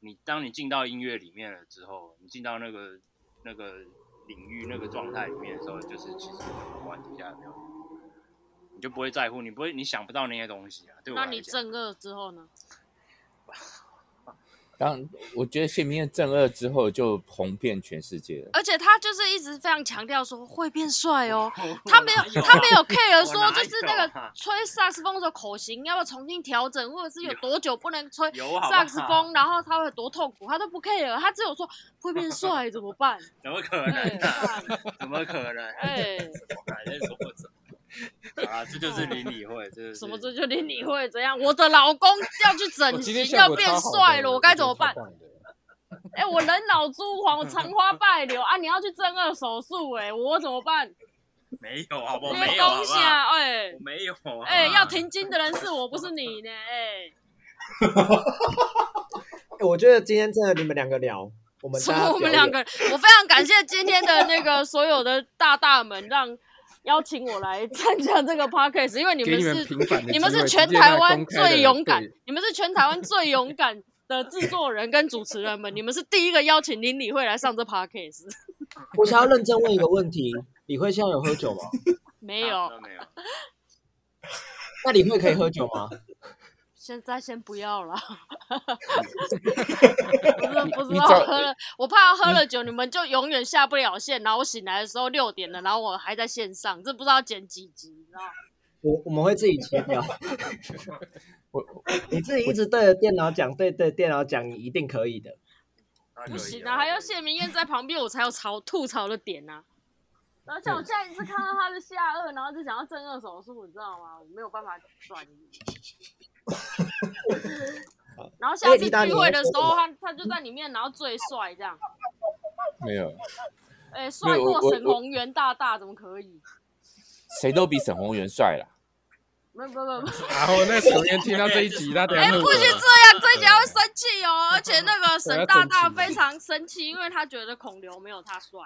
你当你进到音乐里面了之后，你进到那个那个领域那个状态里面的时候，就是其实不管底下有没有，你就不会在乎，你不会，你想不到那些东西啊。对。那你正顎之后呢？当我觉得谢明燕正二之后就红遍全世界了，而且他就是一直非常强调说会变帅哦，他没有他没有 care 说就是那个吹萨克斯风的口型要不要重新调整，或者是有多久不能吹萨克斯风，然后他会多痛苦，他都不 care，他只有说会变帅怎么办？怎么可能？怎么可能？哎，啊，这就是邻里会，这是什么？这就邻里会怎样？我的老公要去整形，要变帅了，我该怎么办？哎、欸，我人老珠黄，我长花败柳啊！你要去正二手术，哎，我怎么办？没有，好不好？没有，好不好？哎，没有，哎，要停经的人是我，不是你呢，哎。我觉得今天真的你们两个聊，我们我们两个，我非常感谢今天的那个所有的大大们，让。邀请我来参加这个 podcast，因为你们是你，你们是全台湾最勇敢，你们是全台湾最勇敢的制作人跟主持人们，你们是第一个邀请林李慧来上这 podcast。我想要认真问一个问题：李慧现在有喝酒吗？没有，没有。那李慧可以喝酒吗？现在先不要了，不是不知道喝了，我怕喝了酒你们就永远下不了线，然后我醒来的时候六点了，然后我还在线上，这不知道剪几集，你知道吗？我我们会自己切掉。我 你自己一直对着电脑讲，对对电脑讲，你一定可以的。不行啊，还要谢明燕在旁边，我才有槽吐槽的点啊。而且我下一次看到他的下颚，然后就想要正颚手术，你知道吗？我没有办法转移。然后下次聚会的时候，他他就在里面，然后最帅这样。没有。哎，帅过沈宏元大大，怎么可以？谁都比沈宏元帅啦。没有没有没有。然后那沈宏元听到这一集，他等下。哎，不许这样，这一集会生气哦。而且那个沈大大非常生气，因为他觉得孔刘没有他帅。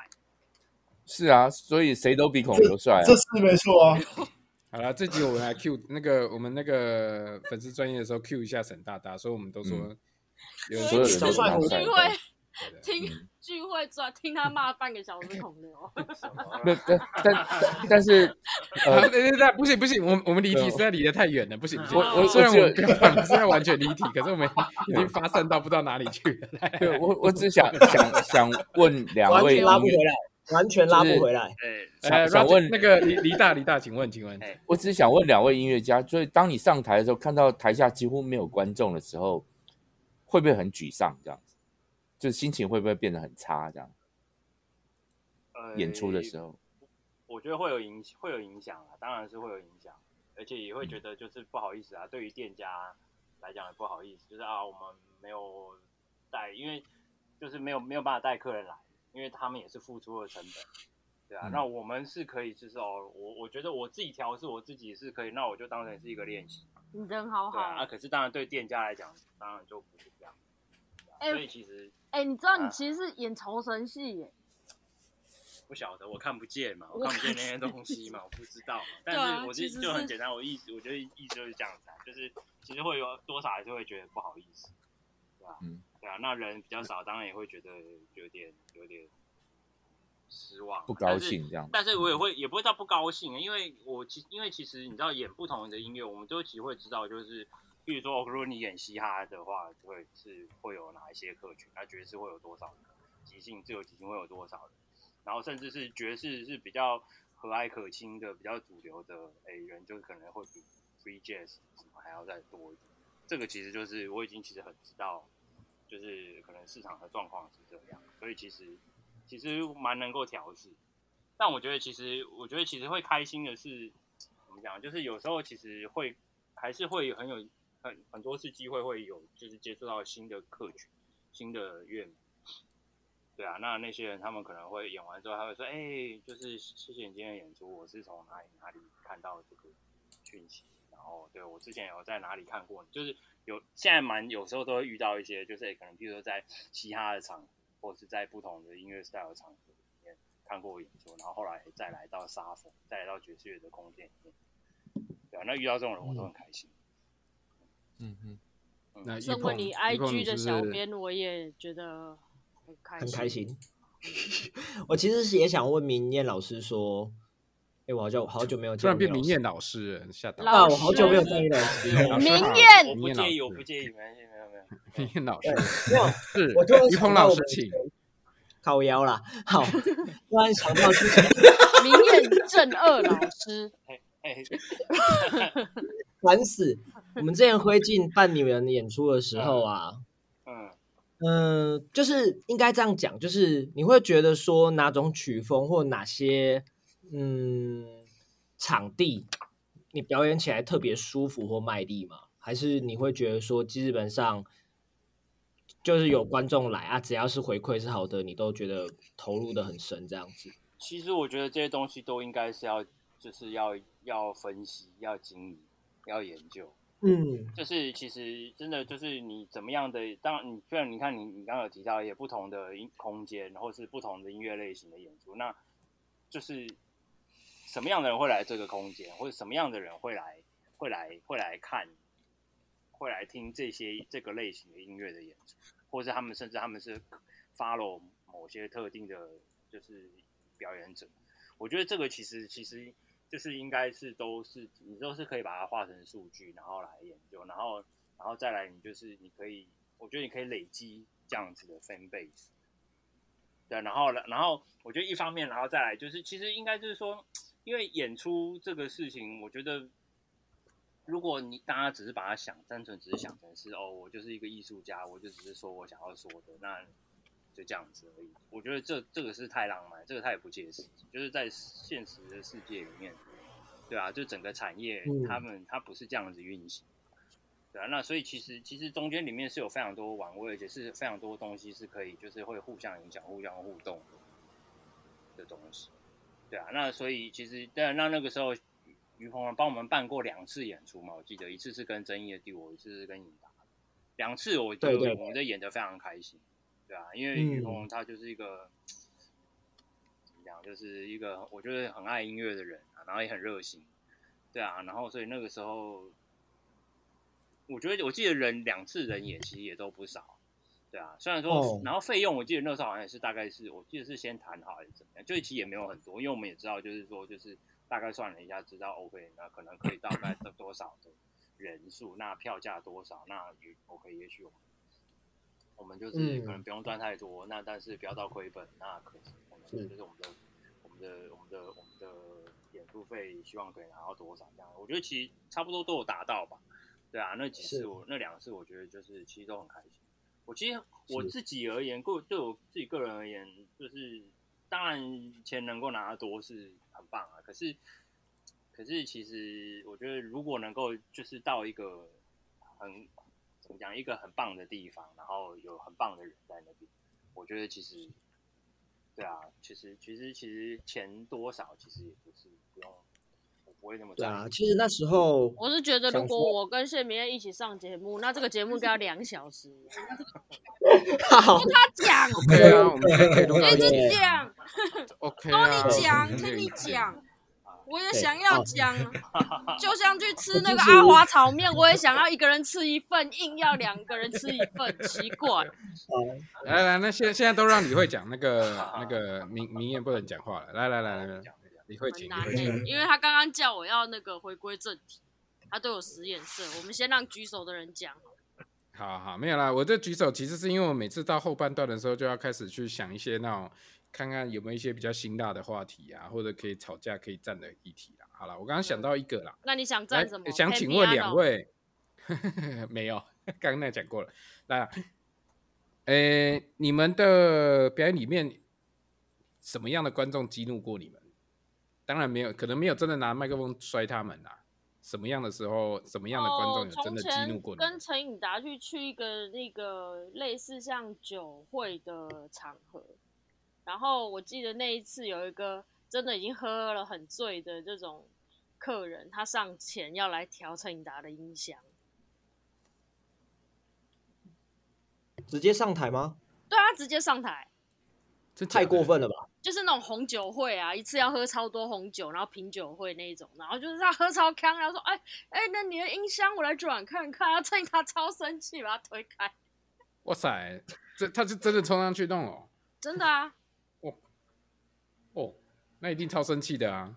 是啊，所以谁都比孔刘帅。啊这是没错啊。好了，这集我们来 Q 那个我们那个粉丝专业的时候 Q 一下沈大大，所以我们都说，有所有人都聚会听聚会转听他骂半个小时孔刘，那但但是 呃，对对对，不行不行，我我们离题实在离得太远了，不行不行。我我虽然我们现在完全离题，可是我们已经发散到不知道哪里去了。对，我我只想想想问两位，拉不回来。完全拉不回来。哎，想问那个李李大李大，请问请问，我只是想问两位音乐家，所以当你上台的时候，看到台下几乎没有观众的时候，会不会很沮丧？这样子，就是心情会不会变得很差？这样，演出的时候，我觉得会有影会有影响啊，当然是会有影响，而且也会觉得就是不好意思啊，对于店家来讲也不好意思，就是啊，我们没有带，因为就是没有没有办法带客人来。因为他们也是付出了成本，对啊，嗯、那我们是可以就是哦，我我觉得我自己调试我自己是可以，那我就当成是一个练习。你人好好。对啊，可是当然对店家来讲，当然就不是这样。哎、欸，所以其实，哎、欸，你知道你其实是演酬神戏耶？不晓得，我看不见嘛，我看不见那些东西嘛，我不知道嘛。但是我就就很简单，我意思，我觉得意思就是这样子啊，就是其实会有多少还是会觉得不好意思，对吧？嗯。对啊，那人比较少，当然也会觉得有点有点失望，不高兴这样。但是我也会也不会到不高兴，因为我其因为其实你知道演不同的音乐，我们都其实会知道，就是比如说，如果你演嘻哈的话，就会是会有哪一些客群，那爵士会有多少即兴，自由即兴会有多少人，然后甚至是爵士是比较和蔼可亲的、比较主流的，哎，人就可能会比 free jazz 什么还要再多一点。这个其实就是我已经其实很知道。就是可能市场的状况是这样，所以其实其实蛮能够调试。但我觉得其实我觉得其实会开心的是怎么讲？就是有时候其实会还是会很有很很多次机会会有，就是接触到新的客群、新的乐迷。对啊，那那些人他们可能会演完之后，他会说：“哎、就是谢谢你今天演出，我是从哪里哪里看到这个讯息，然后对我之前有在哪里看过，就是。”有现在蛮有时候都会遇到一些，就是可能比如说在嘻哈的场，或者是在不同的音乐 style 的场合里面看过演出，然后后来再来到沙风，再来到爵士乐的空间里面，对啊，那遇到这种人我都很开心。嗯嗯，那如果你 IG 的小编，我也觉得很开很开心。我其实是也想问明艳老师说。哎，我好久好久没有，突然变明艳老师，吓到啊！我好久没有见老师，明艳，我不介意，我不介意，没关系，没有没有。明艳老师，没有，是我突然于鹏老师请靠腰啦。好，突然想到之前明艳正二老师，哎，烦死！我们之前灰烬扮女人演出的时候啊，嗯嗯，就是应该这样讲，就是你会觉得说哪种曲风或哪些。嗯，场地你表演起来特别舒服或卖力吗？还是你会觉得说基本上就是有观众来啊，只要是回馈是好的，你都觉得投入的很深这样子？其实我觉得这些东西都应该是要就是要要分析、要经营、要研究。嗯，就是其实真的就是你怎么样的，当然你虽然你看你你刚刚有提到一些不同的音空间，或是不同的音乐类型的演出，那就是。什么样的人会来这个空间，或者什么样的人会来，会来，会来看，会来听这些这个类型的音乐的演出，或者他们甚至他们是 follow 某些特定的，就是表演者。我觉得这个其实其实就是应该是都是你都是可以把它化成数据，然后来研究，然后然后再来你就是你可以，我觉得你可以累积这样子的 fan base。对，然后然后我觉得一方面，然后再来就是其实应该就是说，因为演出这个事情，我觉得如果你大家只是把它想单纯只是想成是哦，我就是一个艺术家，我就只是说我想要说的那。就这样子而已，我觉得这这个是太浪漫，这个太不切实际。就是在现实的世界里面，对啊，就整个产业，嗯、他们他不是这样子运行，对啊。那所以其实其实中间里面是有非常多玩味，而且是非常多东西是可以就是会互相影响、互相互动的，的东西，对啊。那所以其实对啊，那那个时候于鹏帮我们办过两次演出嘛，我记得一次是跟曾毅的第五，一次是跟尹达，两次我觉得我们都演得非常开心。对啊，因为于鹏他就是一个、嗯、怎么讲，就是一个我觉得很爱音乐的人啊，然后也很热心，对啊，然后所以那个时候，我觉得我记得人两次人也其实也都不少，对啊，虽然说，哦、然后费用我记得那时候好像也是大概是我记得是先谈好还是怎么样，就其实也没有很多，因为我们也知道就是说就是大概算了一下，知道 OK，那可能可以大概多少的人数，那票价多少，那也 OK，也许我们。我们就是可能不用赚太多，嗯、那但是不要到亏本，那可能我们就是我们的我们的我们的我们的演出费，希望可以拿到多少这样？我觉得其实差不多都有达到吧。对啊，那几次我那两次，我觉得就是其实都很开心。我其实我自己而言，个对我自己个人而言，就是当然钱能够拿得多是很棒啊。可是可是其实我觉得如果能够就是到一个很怎么。讲一个很棒的地方，然后有很棒的人在那边，我觉得其实，对啊，其实其实其实钱多少其实也不是不用，我不会那么在意。对啊，其实那时候我是觉得，如果我跟谢明燕一起上节目，那这个节目要两小时。好，他讲，对啊，我们可以一直 讲，OK，跟你讲，听你讲。我也想要讲，对就像去吃那个阿华炒面，我也想要一个人吃一份，硬要两个人吃一份，奇怪。来来，那现现在都让李慧讲，那个那个明明艳不能讲话了。来来来来，李慧讲，因为他刚刚叫我要那个回归正题，他对我使眼色。我们先让举手的人讲。好好，没有啦，我这举手其实是因为我每次到后半段的时候就要开始去想一些那种。看看有没有一些比较辛辣的话题啊，或者可以吵架可以站的议题啦。好了，我刚刚想到一个啦。那你想站什么？想请问两位，没有，刚刚那讲过了。来，诶，你们的表演里面，什么样的观众激怒过你们？当然没有，可能没有真的拿麦克风摔他们啦。什么样的时候，什么样的观众有真的激怒过你们？跟陈颖达去去一个那个类似像酒会的场合。然后我记得那一次有一个真的已经喝了很醉的这种客人，他上前要来调陈颖达的音响，直接上台吗？对啊，直接上台，这太过分了吧？就是那种红酒会啊，一次要喝超多红酒，然后品酒会那一种，然后就是他喝超康，然后说：“哎哎，那你的音箱我来转看看。”然后陈颖达超生气，把他推开。哇塞，这他是真的冲上去弄哦？真的啊。哦，那一定超生气的啊！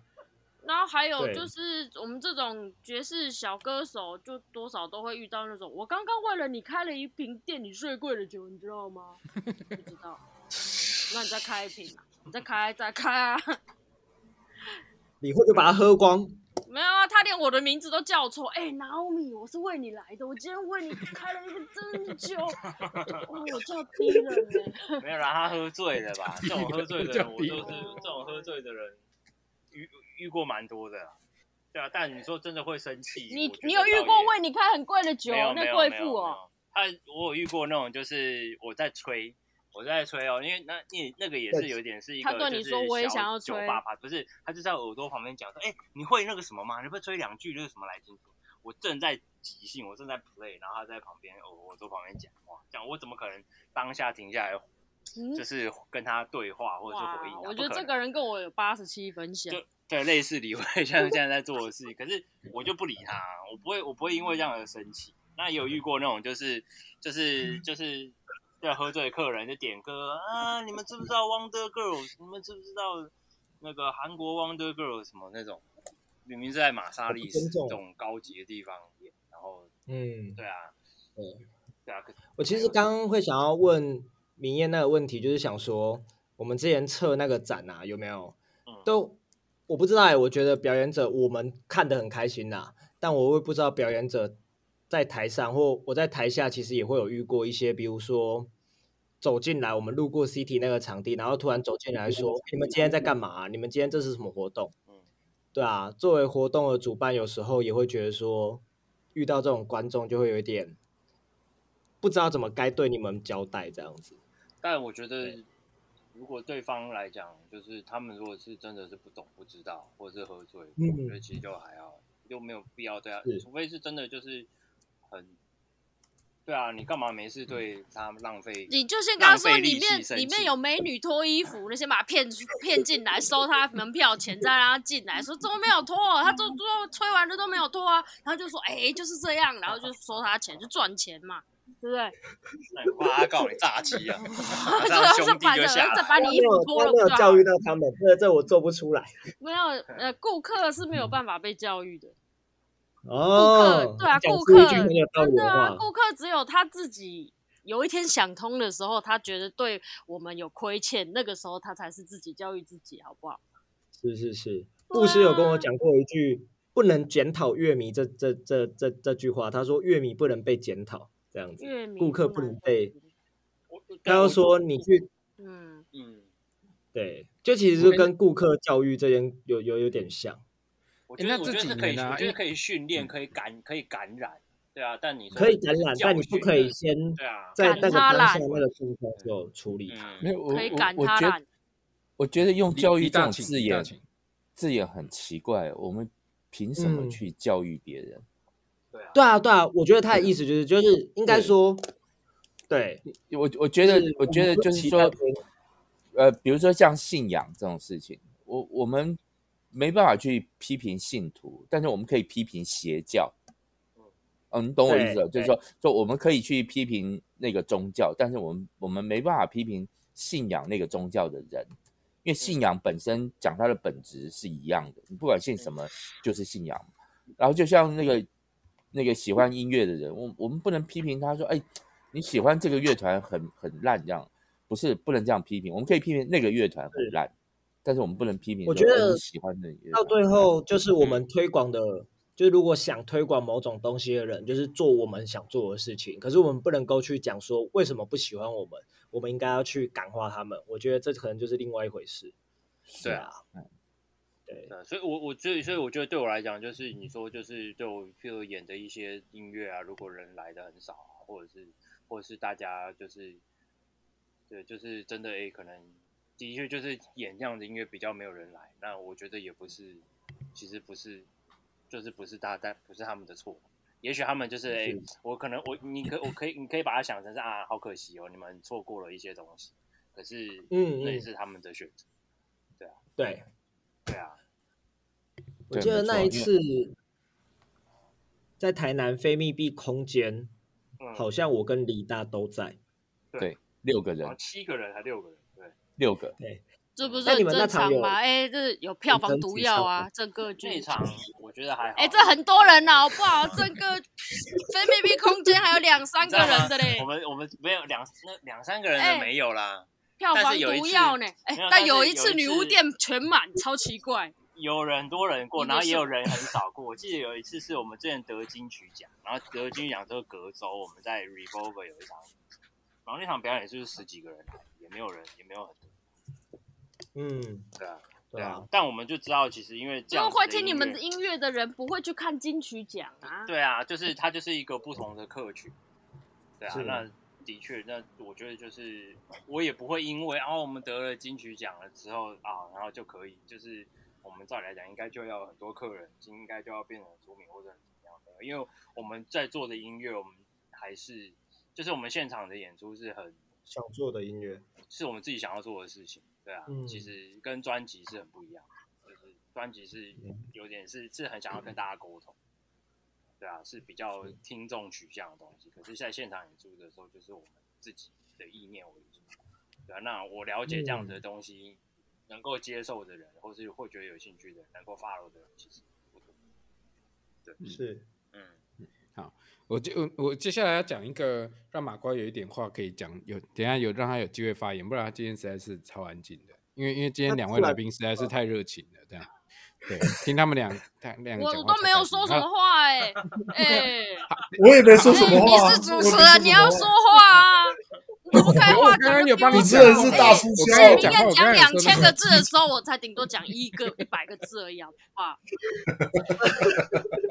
然后还有就是我们这种爵士小歌手，就多少都会遇到那种，我刚刚为了你开了一瓶店里最贵的酒，你知道吗？不知道，那你再开一瓶啊，你再开再开啊！你会不会把它喝光？没有啊，他连我的名字都叫错。哎、欸，Naomi，我是为你来的，我今天为你开了一个真酒。哦，我叫 Dylan 没有啦，他喝醉了吧？这种喝醉的人，我都是这种喝醉的人遇遇过蛮多的。对啊，但你说真的会生气？你你有遇过为你开很贵的酒那贵妇哦？他我有遇过那种，就是我在吹。我在吹哦，因为那你那个也是有点是一个，他对你说我也想要吹，不是，他就在耳朵旁边讲说，哎、欸，你会那个什么吗？你会吹两句就是什么来清楚？我正在即兴，我正在 play，然后他在旁边我我坐旁边讲话，讲我怎么可能当下停下来，就是跟他对话、嗯、或者是回应？我觉得这个人跟我有八十七分像，就对，类似李慧像现在在做的事情，可是我就不理他，我不会，我不会因为这样而生气。那有遇过那种，就是就是就是。要喝醉的客人就点歌啊！你们知不知道 Wonder Girls？你们知不知道那个韩国 Wonder Girls 什么那种？明明是在玛莎丽斯这种高级的地方演，然后嗯，对啊，对，对啊。我其实刚刚会想要问明艳那个问题，就是想说，我们之前测那个展啊，有没有？都我不知道哎，我觉得表演者我们看得很开心呐，但我会不知道表演者在台上或我在台下，其实也会有遇过一些，比如说。走进来，我们路过 City 那个场地，然后突然走进来说：“你们今天在干嘛啊？你们今天这是什么活动？”对啊，作为活动的主办，有时候也会觉得说，遇到这种观众就会有一点不知道怎么该对你们交代这样子。但我觉得，如果对方来讲，就是他们如果是真的是不懂、不知道，或者是喝醉，嗯，我觉得其实就还好，又没有必要对他，除非是真的就是很。对啊，你干嘛没事对他浪费？你就先跟他说里面里面有美女脱衣服，那先把他骗骗进来，收他门票钱，再让他进来，说怎么没有脱？他都都吹完了都没有脱啊，然后就说哎就是这样，然后就收他钱就赚钱嘛，对不对？我怕他告你诈欺啊！这兄弟就下来，再把你衣服脱了，没有教育到他们，这这我做不出来。没有呃，顾客是没有办法被教育的。哦，顾客对啊，顾客真的啊，顾客只有他自己有一天想通的时候，他觉得对我们有亏欠，那个时候他才是自己教育自己，好不好？是是是，牧师有跟我讲过一句“不能检讨乐迷”这这这这这句话，他说乐迷不能被检讨，这样子，顾客不能被。他要说你去，嗯嗯，对，就其实是跟顾客教育这边有有有点像。我觉得我觉得是可以，我觉得可以训练，可以感，可以感染，对啊。但你可以感染，但你不可以先对啊，在那个当下那个状态就处理它。没有，我我我觉得，我觉得用教育这种字眼，字眼很奇怪。我们凭什么去教育别人？对啊，对啊，对啊。我觉得他的意思就是，就是应该说，对我我觉得，我觉得就是说，呃，比如说像信仰这种事情，我我们。没办法去批评信徒，但是我们可以批评邪教。嗯，你懂我意思？就是说，说我们可以去批评那个宗教，但是我们我们没办法批评信仰那个宗教的人，因为信仰本身讲它的本质是一样的，你不管信什么就是信仰。然后就像那个那个喜欢音乐的人，我我们不能批评他说，哎，你喜欢这个乐团很很烂这样，不是不能这样批评，我们可以批评那个乐团很烂。但是我们不能批评。我觉得喜欢的到最后就是我们推广的，嗯、就是如果想推广某种东西的人，就是做我们想做的事情。可是我们不能够去讲说为什么不喜欢我们，我们应该要去感化他们。我觉得这可能就是另外一回事。对啊，对，对，所以我我所以，所以我觉得对我来讲，就是你说，就是对我譬如演的一些音乐啊，如果人来的很少啊，或者是或者是大家就是对，就是真的诶，可能。的确就是演这样的音乐比较没有人来，那我觉得也不是，其实不是，就是不是大但不是他们的错，也许他们就是哎、欸，我可能我你可我可以你可以把它想成是啊，好可惜哦，你们错过了一些东西，可是嗯，那也是他们的选择，对啊，对，对啊，我记得那一次在台南非密闭空间，好像我跟李大都在，对，六个人，七个人还六个人。六个，对，这不是很正常吗？哎，这有票房毒药啊！整个剧场，我觉得还好。哎，这很多人呐，好不好？整个非密闭空间还有两三个人的嘞。我们我们没有两那两三个人的没有啦。票房毒药呢？哎，但有一次女巫店全满，超奇怪。有人多人过，然后也有人很少过。我记得有一次是我们之前得金曲奖，然后得金曲奖之后隔周我们在 Revolver 有一场，然后那场表演就是十几个人来，也没有人，也没有很多。嗯，对啊，对啊，但我们就知道，其实因为这样，就会听你们的音乐的人不会去看金曲奖啊。对啊，就是它就是一个不同的客群。对啊，那的确，那我觉得就是我也不会因为啊，我们得了金曲奖了之后啊，然后就可以，就是我们照理来讲，应该就要很多客人，应该就要变成出名或者怎么样的，因为我们在做的音乐，我们还是就是我们现场的演出是很想做的音乐，是我们自己想要做的事情。对啊，嗯、其实跟专辑是很不一样，就是专辑是有点是是很想要跟大家沟通，对啊，是比较听众取向的东西。可是，在现场演出的时候，就是我们自己的意念为主，对啊。那我了解这样子的东西，能够接受的人，或是会觉得有兴趣的人，能够 follow 的人，其实不多。对，是，嗯，好，我就我接下来要讲一个让马瓜有一点话可以讲，有等下有让他有机会发言，不然他今天实在是超安静的，因为因为今天两位来宾实在是太热情了，这样。对，听他们�两，他两个我都没有 说什么话哎、欸，哎、欸，我也没说什么话。你是主持人，你要说话啊！你怎么开话？刚刚有帮你主持人是大叔，我刚刚讲两千个字的时候，我才顶多讲一个一百个字而已，好不好？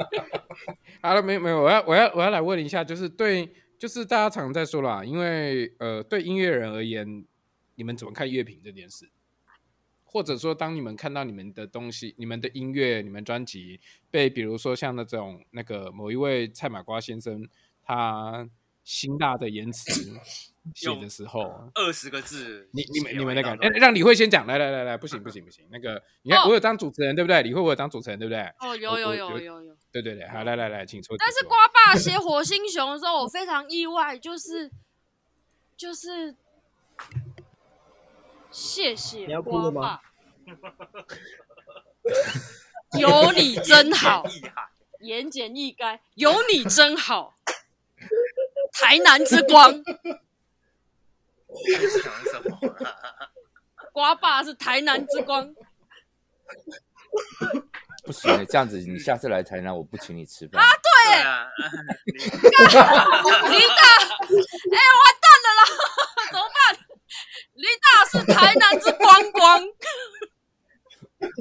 好了，没有没有，我要我要我要来问一下，就是对，就是大家常常在说啦，因为呃，对音乐人而言，你们怎么看乐评这件事？或者说，当你们看到你们的东西、你们的音乐、你们专辑被，比如说像那种那个某一位蔡马瓜先生，他辛辣的言辞写的时候，二十个字，你你们你们那个，哎，让李慧先讲，来来来来，不行不 行不行，那个你看我有当主持人对不对？李慧我有当主持人对不对？哦，有有有有有，对对对，好来来来，请说。但是瓜 爸写火星熊的时候，我非常意外，就是就是。谢谢瓜爸，有你真好，言简意赅，有你真好，台南之光。瓜爸是台南之光。不行，这样子你下次来台南，我不请你吃饭啊！对，李大，哎，完蛋了啦，怎么办？李大是台南之光光，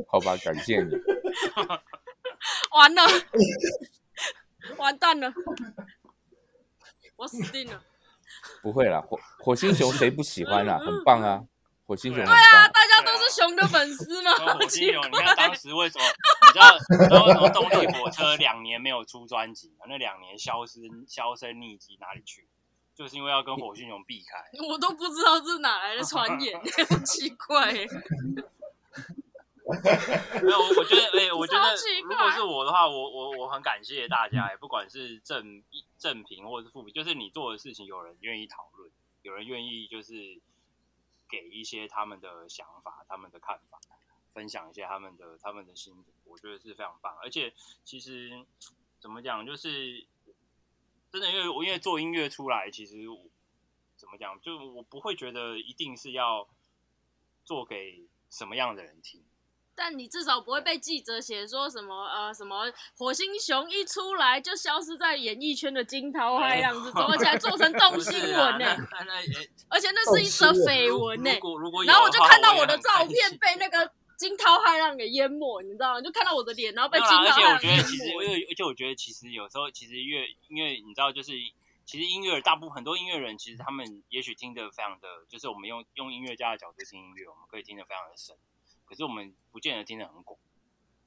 好吧，感谢你。完了，完蛋了，我死定了。不会啦，火火星熊 谁不喜欢啊？很棒啊，火星熊。对啊，大家都是熊的粉丝嘛。火星熊，你看当时为什么？你知道，你知道为什么动力火车两年没有出专辑？那两年消失、销声匿迹，哪里去？就是因为要跟火星熊避开，我都不知道这是哪来的传言，很奇怪。没有，我觉得，哎、欸，我觉得，如果是我的话，我我我很感谢大家，不管是正正评或者是负评，就是你做的事情，有人愿意讨论，有人愿意就是给一些他们的想法、他们的看法，分享一些他们的他们的心得，我觉得是非常棒。而且，其实怎么讲，就是。真的，因为我因为做音乐出来，其实我怎么讲，就我不会觉得一定是要做给什么样的人听。但你至少不会被记者写说什么呃什么火星熊一出来就消失在演艺圈的惊涛骇浪之中，而且还做成动新闻呢、欸。而且那是一则绯闻呢。然后我就看到我的照片被那个。惊涛骇浪给淹没，你知道吗？就看到我的脸，然后被惊涛骇浪而且我觉得其实，因为而且我觉得其实有时候其实乐，因为你知道，就是其实音乐大部分很多音乐人，其实他们也许听得非常的，就是我们用用音乐家的角度听音乐，我们可以听得非常的深，可是我们不见得听得很广。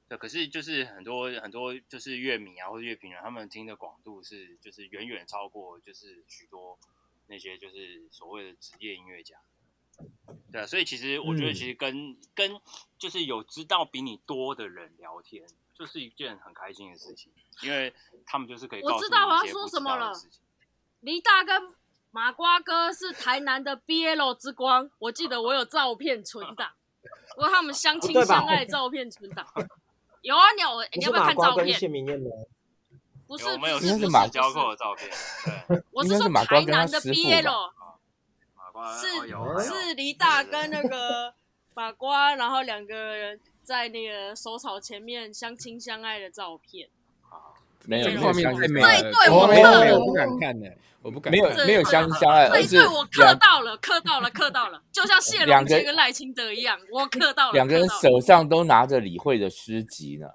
对，可是就是很多很多就是乐迷啊或者乐评人，他们听的广度是就是远远超过就是许多那些就是所谓的职业音乐家。对啊，所以其实我觉得，其实跟、嗯、跟就是有知道比你多的人聊天，就是一件很开心的事情，因为他们就是可以我知道我要说什么了。黎大跟马瓜哥是台南的 BL 之光，我记得我有照片存档，我他们相亲相爱照片存档。有啊，你有你要不要看照片？不是，没有，是马交过的照片。对，我是说台南的 BL。是是黎大跟那个马瓜，然后两个人在那个手草前面相亲相爱的照片。没有画面太美了，我没有，我不敢看的，我不敢。没有没有相亲相爱，而是对我磕到了，磕到了，磕到了，就像谢龙杰跟赖清德一样，我磕到了。两个人手上都拿着李慧的诗集呢。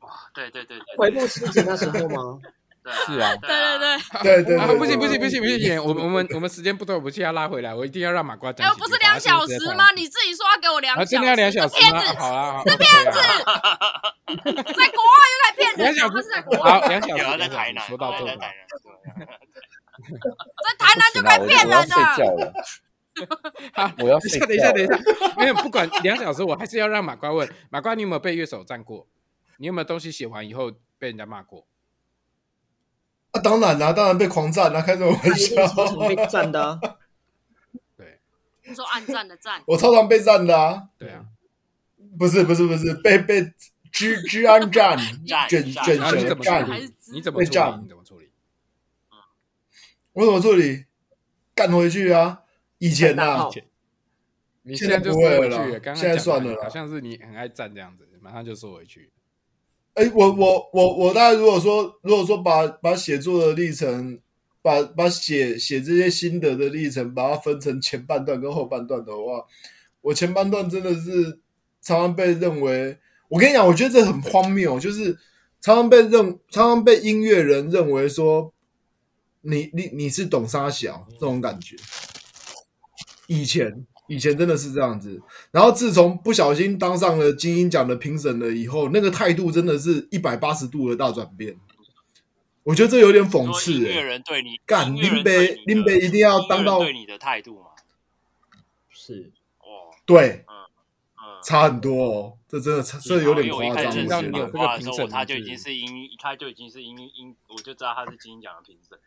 哇，对对对对，回顾诗集那时候吗？是啊，对对对对 对，不行不行不行不行，我我们我们时间不多，我们现在要拉回来，我一定要让马瓜讲。哎，不是两小时吗？你自己说要给我两小时，真的要两小时吗？好啊，这骗子，在国外又在骗人，两小时在国外，好，两小时在台南，说到这个，在台南就该骗人的。好，我要等一下，等一下，等一下，没有，不管两小时，我还是要让马瓜问马瓜，你有没有被乐手赞过？你有没有东西写完以后被人家骂过？啊、当然啦、啊，当然被狂赞啦、啊，开什么玩笑？被赞的、啊，对，你说暗赞的赞，我超常被赞的啊。对啊，不是不是不是被被治治安战，战卷战卷然后你舌怎么处战还是理？你怎么处理？会战你怎么处理？我怎么处理？干回去啊！以前啊大炮，你现在就收回去了，刚刚现在算了啦好像是你很爱站这样子，马上就收回去。哎，我我我我大概如果说如果说把把写作的历程，把把写写这些心得的历程，把它分成前半段跟后半段的话，我前半段真的是常常被认为，我跟你讲，我觉得这很荒谬，就是常常被认，常常被音乐人认为说，你你你是懂沙小这种感觉。以前以前真的是这样子，然后自从不小心当上了金音奖的评审了以后，那个态度真的是一百八十度的大转变。我觉得这有点讽刺、欸。音乐人对你干林北林北一定要当到对你的态度嘛？是哦，对，嗯嗯，差很多哦，这真的差，这有点夸张。让你有这个的时候，评审他就已经是音，一开就已经是音音，我就知道他是金鹰奖的评审，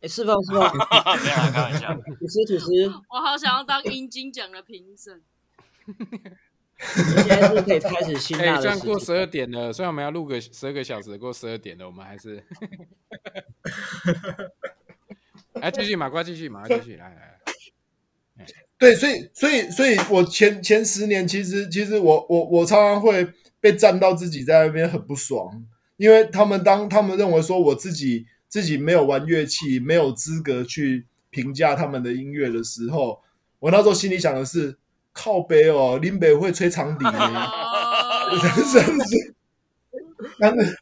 哎，是否是否？没有啦，开玩笑。吐司吐司，我好想要当阴金奖的评审。你现在是可以开始辛哎、辣的时间虽然过十二点了，虽然我们要录个十二个小时，过十二点了，我们还是，来继续马瓜继续马瓜继续来来来，对，所以所以所以我前前十年其实其实我我我常常会被站到自己在那边很不爽，因为他们当他们认为说我自己自己没有玩乐器，没有资格去评价他们的音乐的时候，我那时候心里想的是靠北哦，林北会吹长笛是，但是，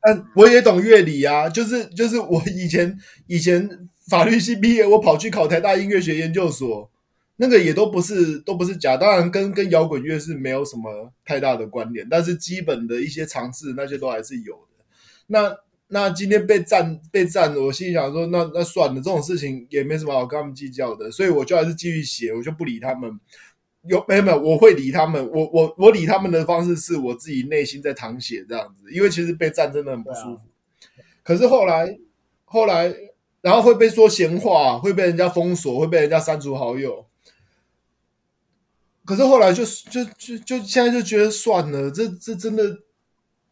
但我也懂乐理啊，就是就是我以前以前法律系毕业，我跑去考台大音乐学研究所，那个也都不是都不是假，当然跟跟摇滚乐是没有什么太大的关联，但是基本的一些常识那些都还是有的。那那今天被占被占，我心里想说，那那算了，这种事情也没什么好跟他们计较的，所以我就还是继续写，我就不理他们。有没有没有？我会理他们。我我我理他们的方式是我自己内心在淌血这样子，因为其实被占真的很不舒服。啊、可是后来后来，然后会被说闲话，会被人家封锁，会被人家删除好友。可是后来就就就就现在就觉得算了，这这真的，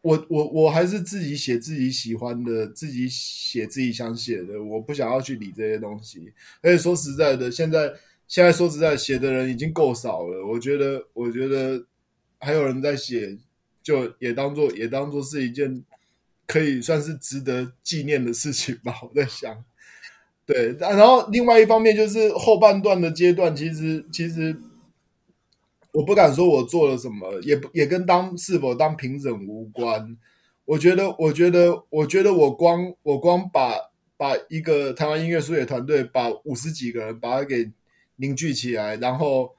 我我我还是自己写自己喜欢的，自己写自己想写的，我不想要去理这些东西。而且说实在的，现在。现在说实在，写的人已经够少了。我觉得，我觉得还有人在写，就也当做也当做是一件可以算是值得纪念的事情吧。我在想，对，然后另外一方面就是后半段的阶段，其实其实我不敢说我做了什么，也也跟当是否当评审无关。我觉得，我觉得，我觉得我光我光把把一个台湾音乐书写团队，把五十几个人把它给。凝聚起来，然后，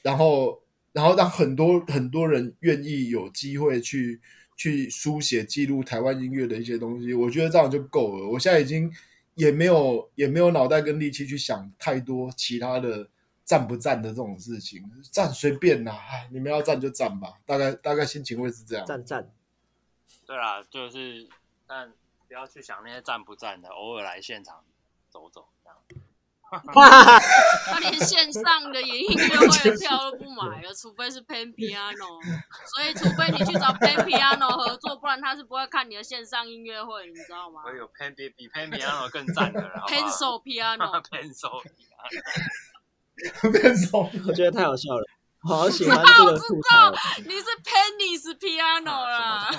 然后，然后让很多很多人愿意有机会去去书写记录台湾音乐的一些东西，我觉得这样就够了。我现在已经也没有也没有脑袋跟力气去想太多其他的赞不站的这种事情，站随便啦，哎，你们要站就站吧，大概大概心情会是这样。站站，对啦，就是但不要去想那些站不站的，偶尔来现场走走这样。他连线上的演音乐会的票都不买了，除非是 Pan Piano，所以除非你去找 Pan Piano 合作，不然他是不会看你的线上音乐会，你知道吗？我有 Pan 比比 Pan Piano 更赞的，Pencil Piano，Pencil Piano，我觉得太好笑了，好喜欢这个吐槽。你是 Penny's Piano 啦。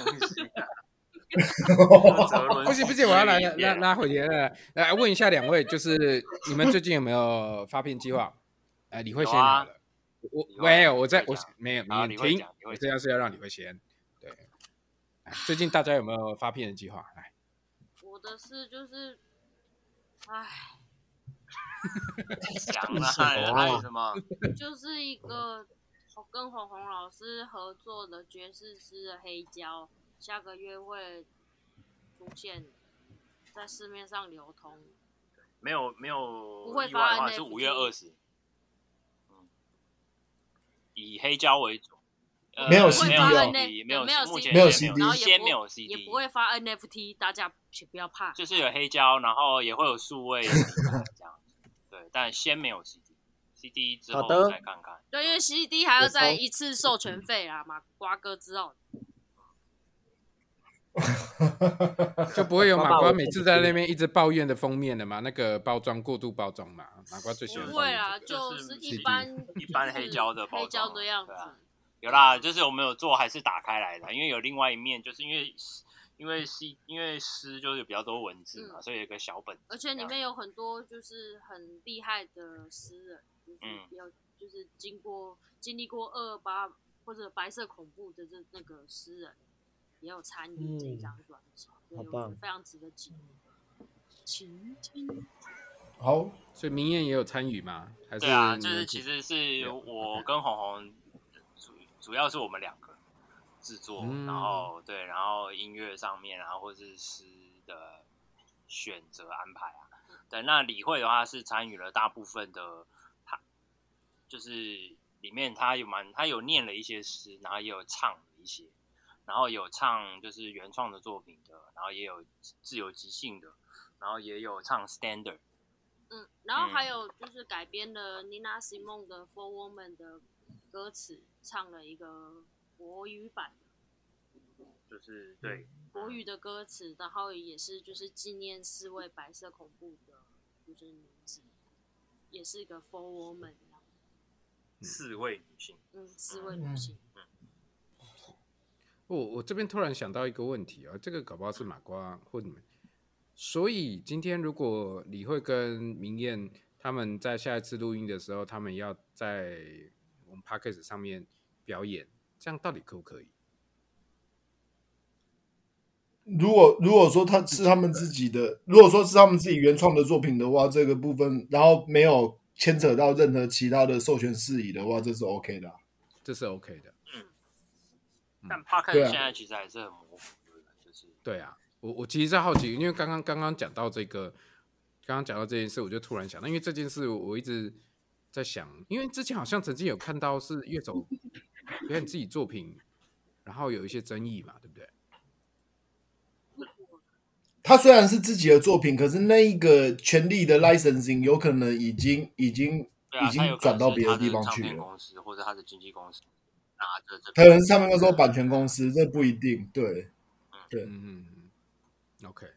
不行不行，我要来拉拉回来了，来问一下两位，就是你们最近有没有发片计划？哎，李慧先我没有，我在我没有，你停，我这样是要让李慧先。对，最近大家有没有发片的计划？来，我的事就是，哎，讲了还有什么？就是一个跟红红老师合作的爵士诗的黑胶。下个月会出现在市面上流通，没有没有不会发的是五月二十，嗯，以黑胶为主，没有 CD 哦，没有没有 CD，没有 CD，然后先没有 CD，也不会发 NFT，大家请不要怕，就是有黑胶，然后也会有数位这样，对，但先没有 CD，CD 之后再看看。对，因为 CD 还要再一次授权费啊嘛，瓜哥知道。就不会有马瓜每次在那边一直抱怨的封面的嘛？那个包装过度包装嘛？马瓜最喜欢。不会啦，就是一般一般黑胶的包装。黑胶的样子。有啦，就是我们有做，还是打开来的，因为有另外一面，就是因为因为诗因为诗就是有比较多文字嘛，所以有个小本。而且里面有很多就是很厉害的诗人，就是比较就是经过经历过二二八或者白色恐怖的这那个诗人。也有参与这一张专辑，嗯、好棒，非常值得记。请听。好，所以明艳也有参与吗？还是对啊，就是其实是我跟红红主主要是我们两个制作，嗯、然后对，然后音乐上面然后，或者是诗的选择安排啊。对，那李慧的话是参与了大部分的，他就是里面他有蛮他有念了一些诗，然后也有唱了一些。然后有唱就是原创的作品的，然后也有自由即兴的，然后也有唱 standard。嗯，然后还有就是改编了 Nina Simone 的《For Woman》的歌词，唱了一个国语版，就是对。国语的歌词，然后也是就是纪念四位白色恐怖的，就是女子，也是一个 For Woman，四位女性，嗯，四位女性。我我这边突然想到一个问题啊，这个搞不好是马瓜或你们，所以今天如果李慧跟明艳他们在下一次录音的时候，他们要在我们 Podcast 上面表演，这样到底可不可以？如果如果说他是他们自己的，如果说是他们自己原创的作品的话，这个部分然后没有牵扯到任何其他的授权事宜的话，这是 OK 的，这是 OK 的。嗯。但 Podcast 现在其实还是很模糊，就是对啊，我我其实在好奇，因为刚刚刚刚讲到这个，刚刚讲到这件事，我就突然想到，因为这件事我一直在想，因为之前好像曾经有看到是乐手表演自己作品，然后有一些争议嘛，对不对？他虽然是自己的作品，可是那一个权利的 licensing 有可能已经已经已经转到别的地方去了，公司或者他的经纪公司拿着。可能是他们说版权公司，这不一定。对，对，嗯嗯 OK，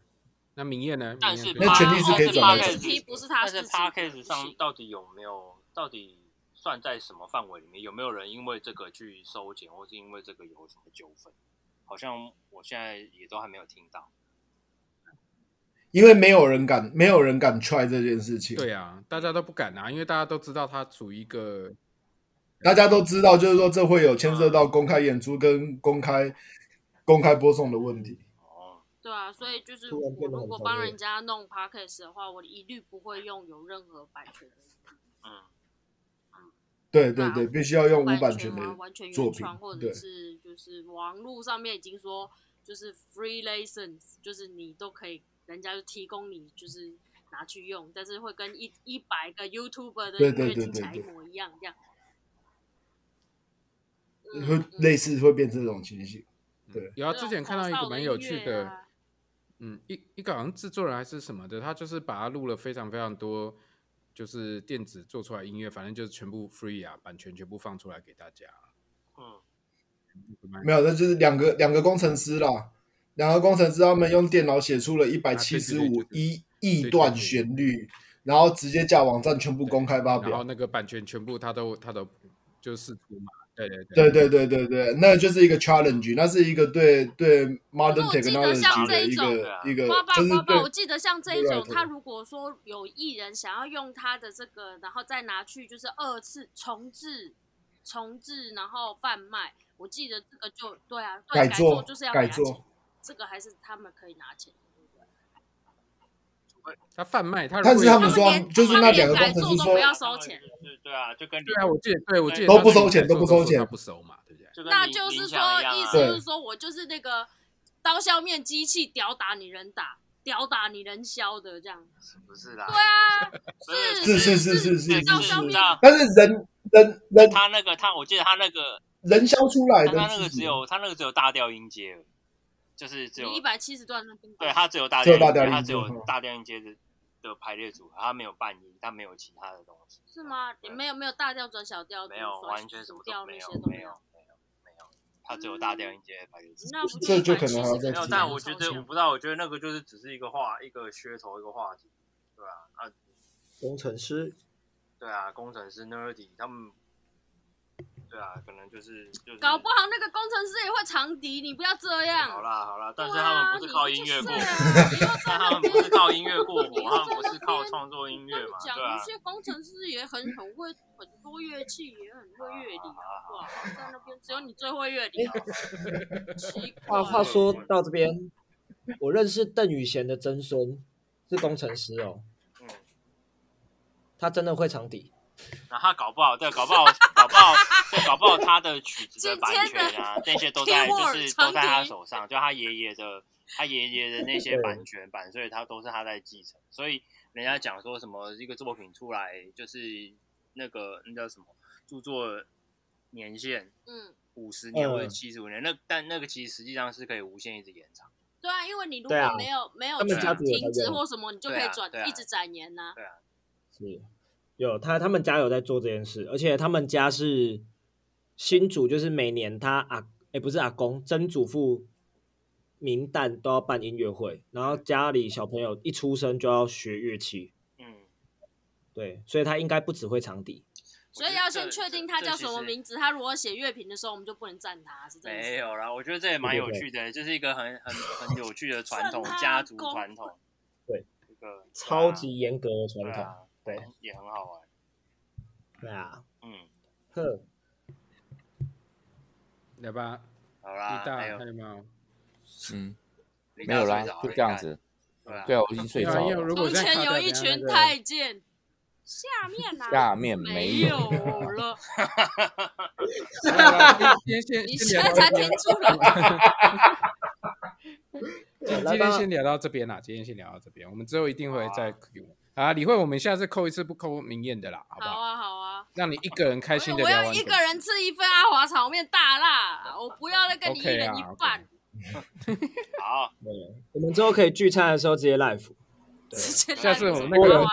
那明艳呢？但是那权利是可以转的。SP 不是他，但是 Podcast 上到底有没有？到底算在什么范围里面？有没有人因为这个去收钱，或是因为这个有什么纠纷？好像我现在也都还没有听到。因为没有人敢，没有人敢 try 这件事情。对啊，大家都不敢啊，因为大家都知道他处于一个。大家都知道，就是说这会有牵涉到公开演出跟公开公开播送的问题。哦，对啊，所以就是我如果帮人家弄 podcast 的话，我一律不会用有任何版权的。嗯，对对对，必须要用无版权的完全原创，或者是就是网络上面已经说就是 free license，就是你都可以，人家就提供你就是拿去用，但是会跟一一百个 YouTuber 的音乐听起来一模一样这样。会类似会变成这种情形，对。有啊，之前看到一个蛮有趣的，嗯，一一个好像制作人还是什么的，他就是把它录了非常非常多，就是电子做出来音乐，反正就是全部 free 啊，版权全部放出来给大家。嗯，没有，那就是两个两个工程师啦，两个工程师他们用电脑写出了一百七十五一亿段旋律，然后直接架网站全部公开发表，然后那个版权全部他都他都就是出嘛。对对对对对对对，那就是一个 challenge，那是一个对对 modern technology 的一个一个，就是我记得像这一种，他如果说有艺人想要用他的这个，然后再拿去就是二次重置、重置，然后贩卖，我记得这个就对啊，改做就是要改做，这个还是他们可以拿钱。他贩卖，他但是他们说，就是那两个工程师说不要收钱，对啊，就跟对啊，我记得，对我记得都不收钱，都不收钱，不收嘛，对不对？那就是说，意思就是说我就是那个刀削面机器，屌打你人打，屌打你人削的这样，不是啦？对啊，是是是是是刀削面，但是人人人他那个他，我记得他那个人削出来的，他那个只有他那个只有大调音阶。就是只有一百七十段那边，对，它只有大调，只有大调，它只有大调音阶的的排列组合，他没有半音，他没有其他的东西。是吗？你没有没有大调转小调，没有完全什么都没有，没有没有没有，他只有大调音阶排列组合。那这就可能还没有，但我觉得我不知道，我觉得那个就是只是一个话，一个噱头，一个话题，对啊啊，工程师，对啊，工程师 nerdy 他们。对啊，可能就是就是，搞不好那个工程师也会长笛，你不要这样。好啦好啦，但是他们不是靠音乐过活，但他们不是靠音乐过活，他们不是靠创作音乐嘛？对啊。有些工程师也很很会很多乐器，也很会乐理啊，哇，在那边只有你最会乐理。奇 怪。话话说到这边，我认识邓宇贤的曾孙是工程师哦，嗯，他真的会长笛。那他搞不好，对，搞不好，搞不好，对，搞不好他的曲子的版权啊，那些都在，就是都在他手上，就他爷爷的，他爷爷的那些版权版，所以他都是他在继承。所以人家讲说什么一个作品出来，就是那个那叫什么著作年限，嗯，五十年或者七十五年，那但那个其实实际上是可以无限一直延长。对啊，因为你如果没有没有停止或什么，你就可以转一直展延呐。对啊，是。有他，他们家有在做这件事，而且他们家是新主，就是每年他阿哎不是阿公，曾祖父明旦都要办音乐会，然后家里小朋友一出生就要学乐器，嗯，对，所以他应该不只会长笛，所以要先确定他叫什么名字，他如果写乐评的时候，我们就不能赞他，是这样。没有啦，我觉得这也蛮有趣的，对对对，就是一个很很很有趣的 传统，家族传统，对，一个超级严格的传统。对，也很好玩。对啊，嗯，呵，来吧，好啦，还有没有？嗯，没有啦，就这样子。对啊，我已经睡着了。从前有一群太监，下面呢？下面没有了。你现在才听出来。今今天先聊到这边啦，今天先聊到这边，我们之后一定会再 Q。啊，李慧，我们下次扣一次不扣明艳的啦，好不好？好啊，好啊，让你一个人开心的聊完。我要一个人吃一份阿华炒面大辣，我不要再跟你一人一半。好，我们之后可以聚餐的时候直接 live。对，下次我们那个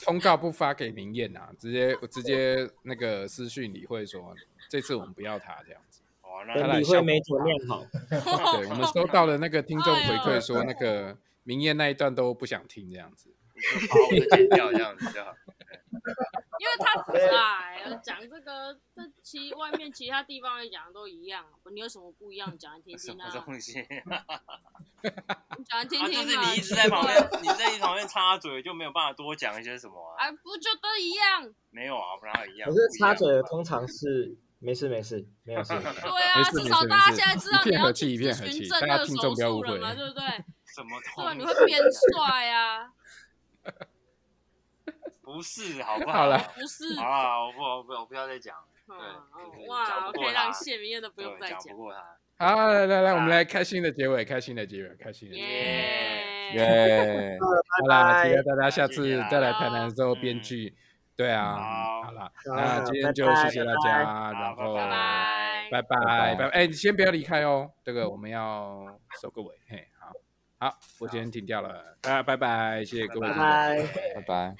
通告不发给明艳啊，直接直接那个私讯李慧说，这次我们不要他这样子。哦，那李慧没煮面好。对，我们收到了那个听众回馈说，那个明艳那一段都不想听这样子。好，我就剪掉这样子就好。因为他哎，讲这个，这其外面其他地方也讲的都一样，你有什么不一样？讲来听听啊。什么东西？你讲来听听。就是你一直在旁边，你在一旁边插嘴，就没有办法多讲一些什么啊？哎，不就都一样？没有啊，不然一样。可是插嘴的通常是没事没事，没有事。对啊，至少大家现在知道你要去咨询正颌手术了嘛，对不对？什么？对，你会变 帅啊。不是，好不好？了，不是，啊，我不，我不，我不要再讲。对，哇，我可以让谢明艳都不用再讲。不过他。好，来来来，我们来开心的结尾，开心的结尾，开心的结尾。耶耶！好啦，期待大家下次再来台南的时候编剧。对啊，好了，那今天就谢谢大家，然后拜拜拜拜。哎，你先不要离开哦，这个我们要收个尾。嘿，好。好，我今天停掉了，大家拜拜，谢谢各位，拜拜，拜拜。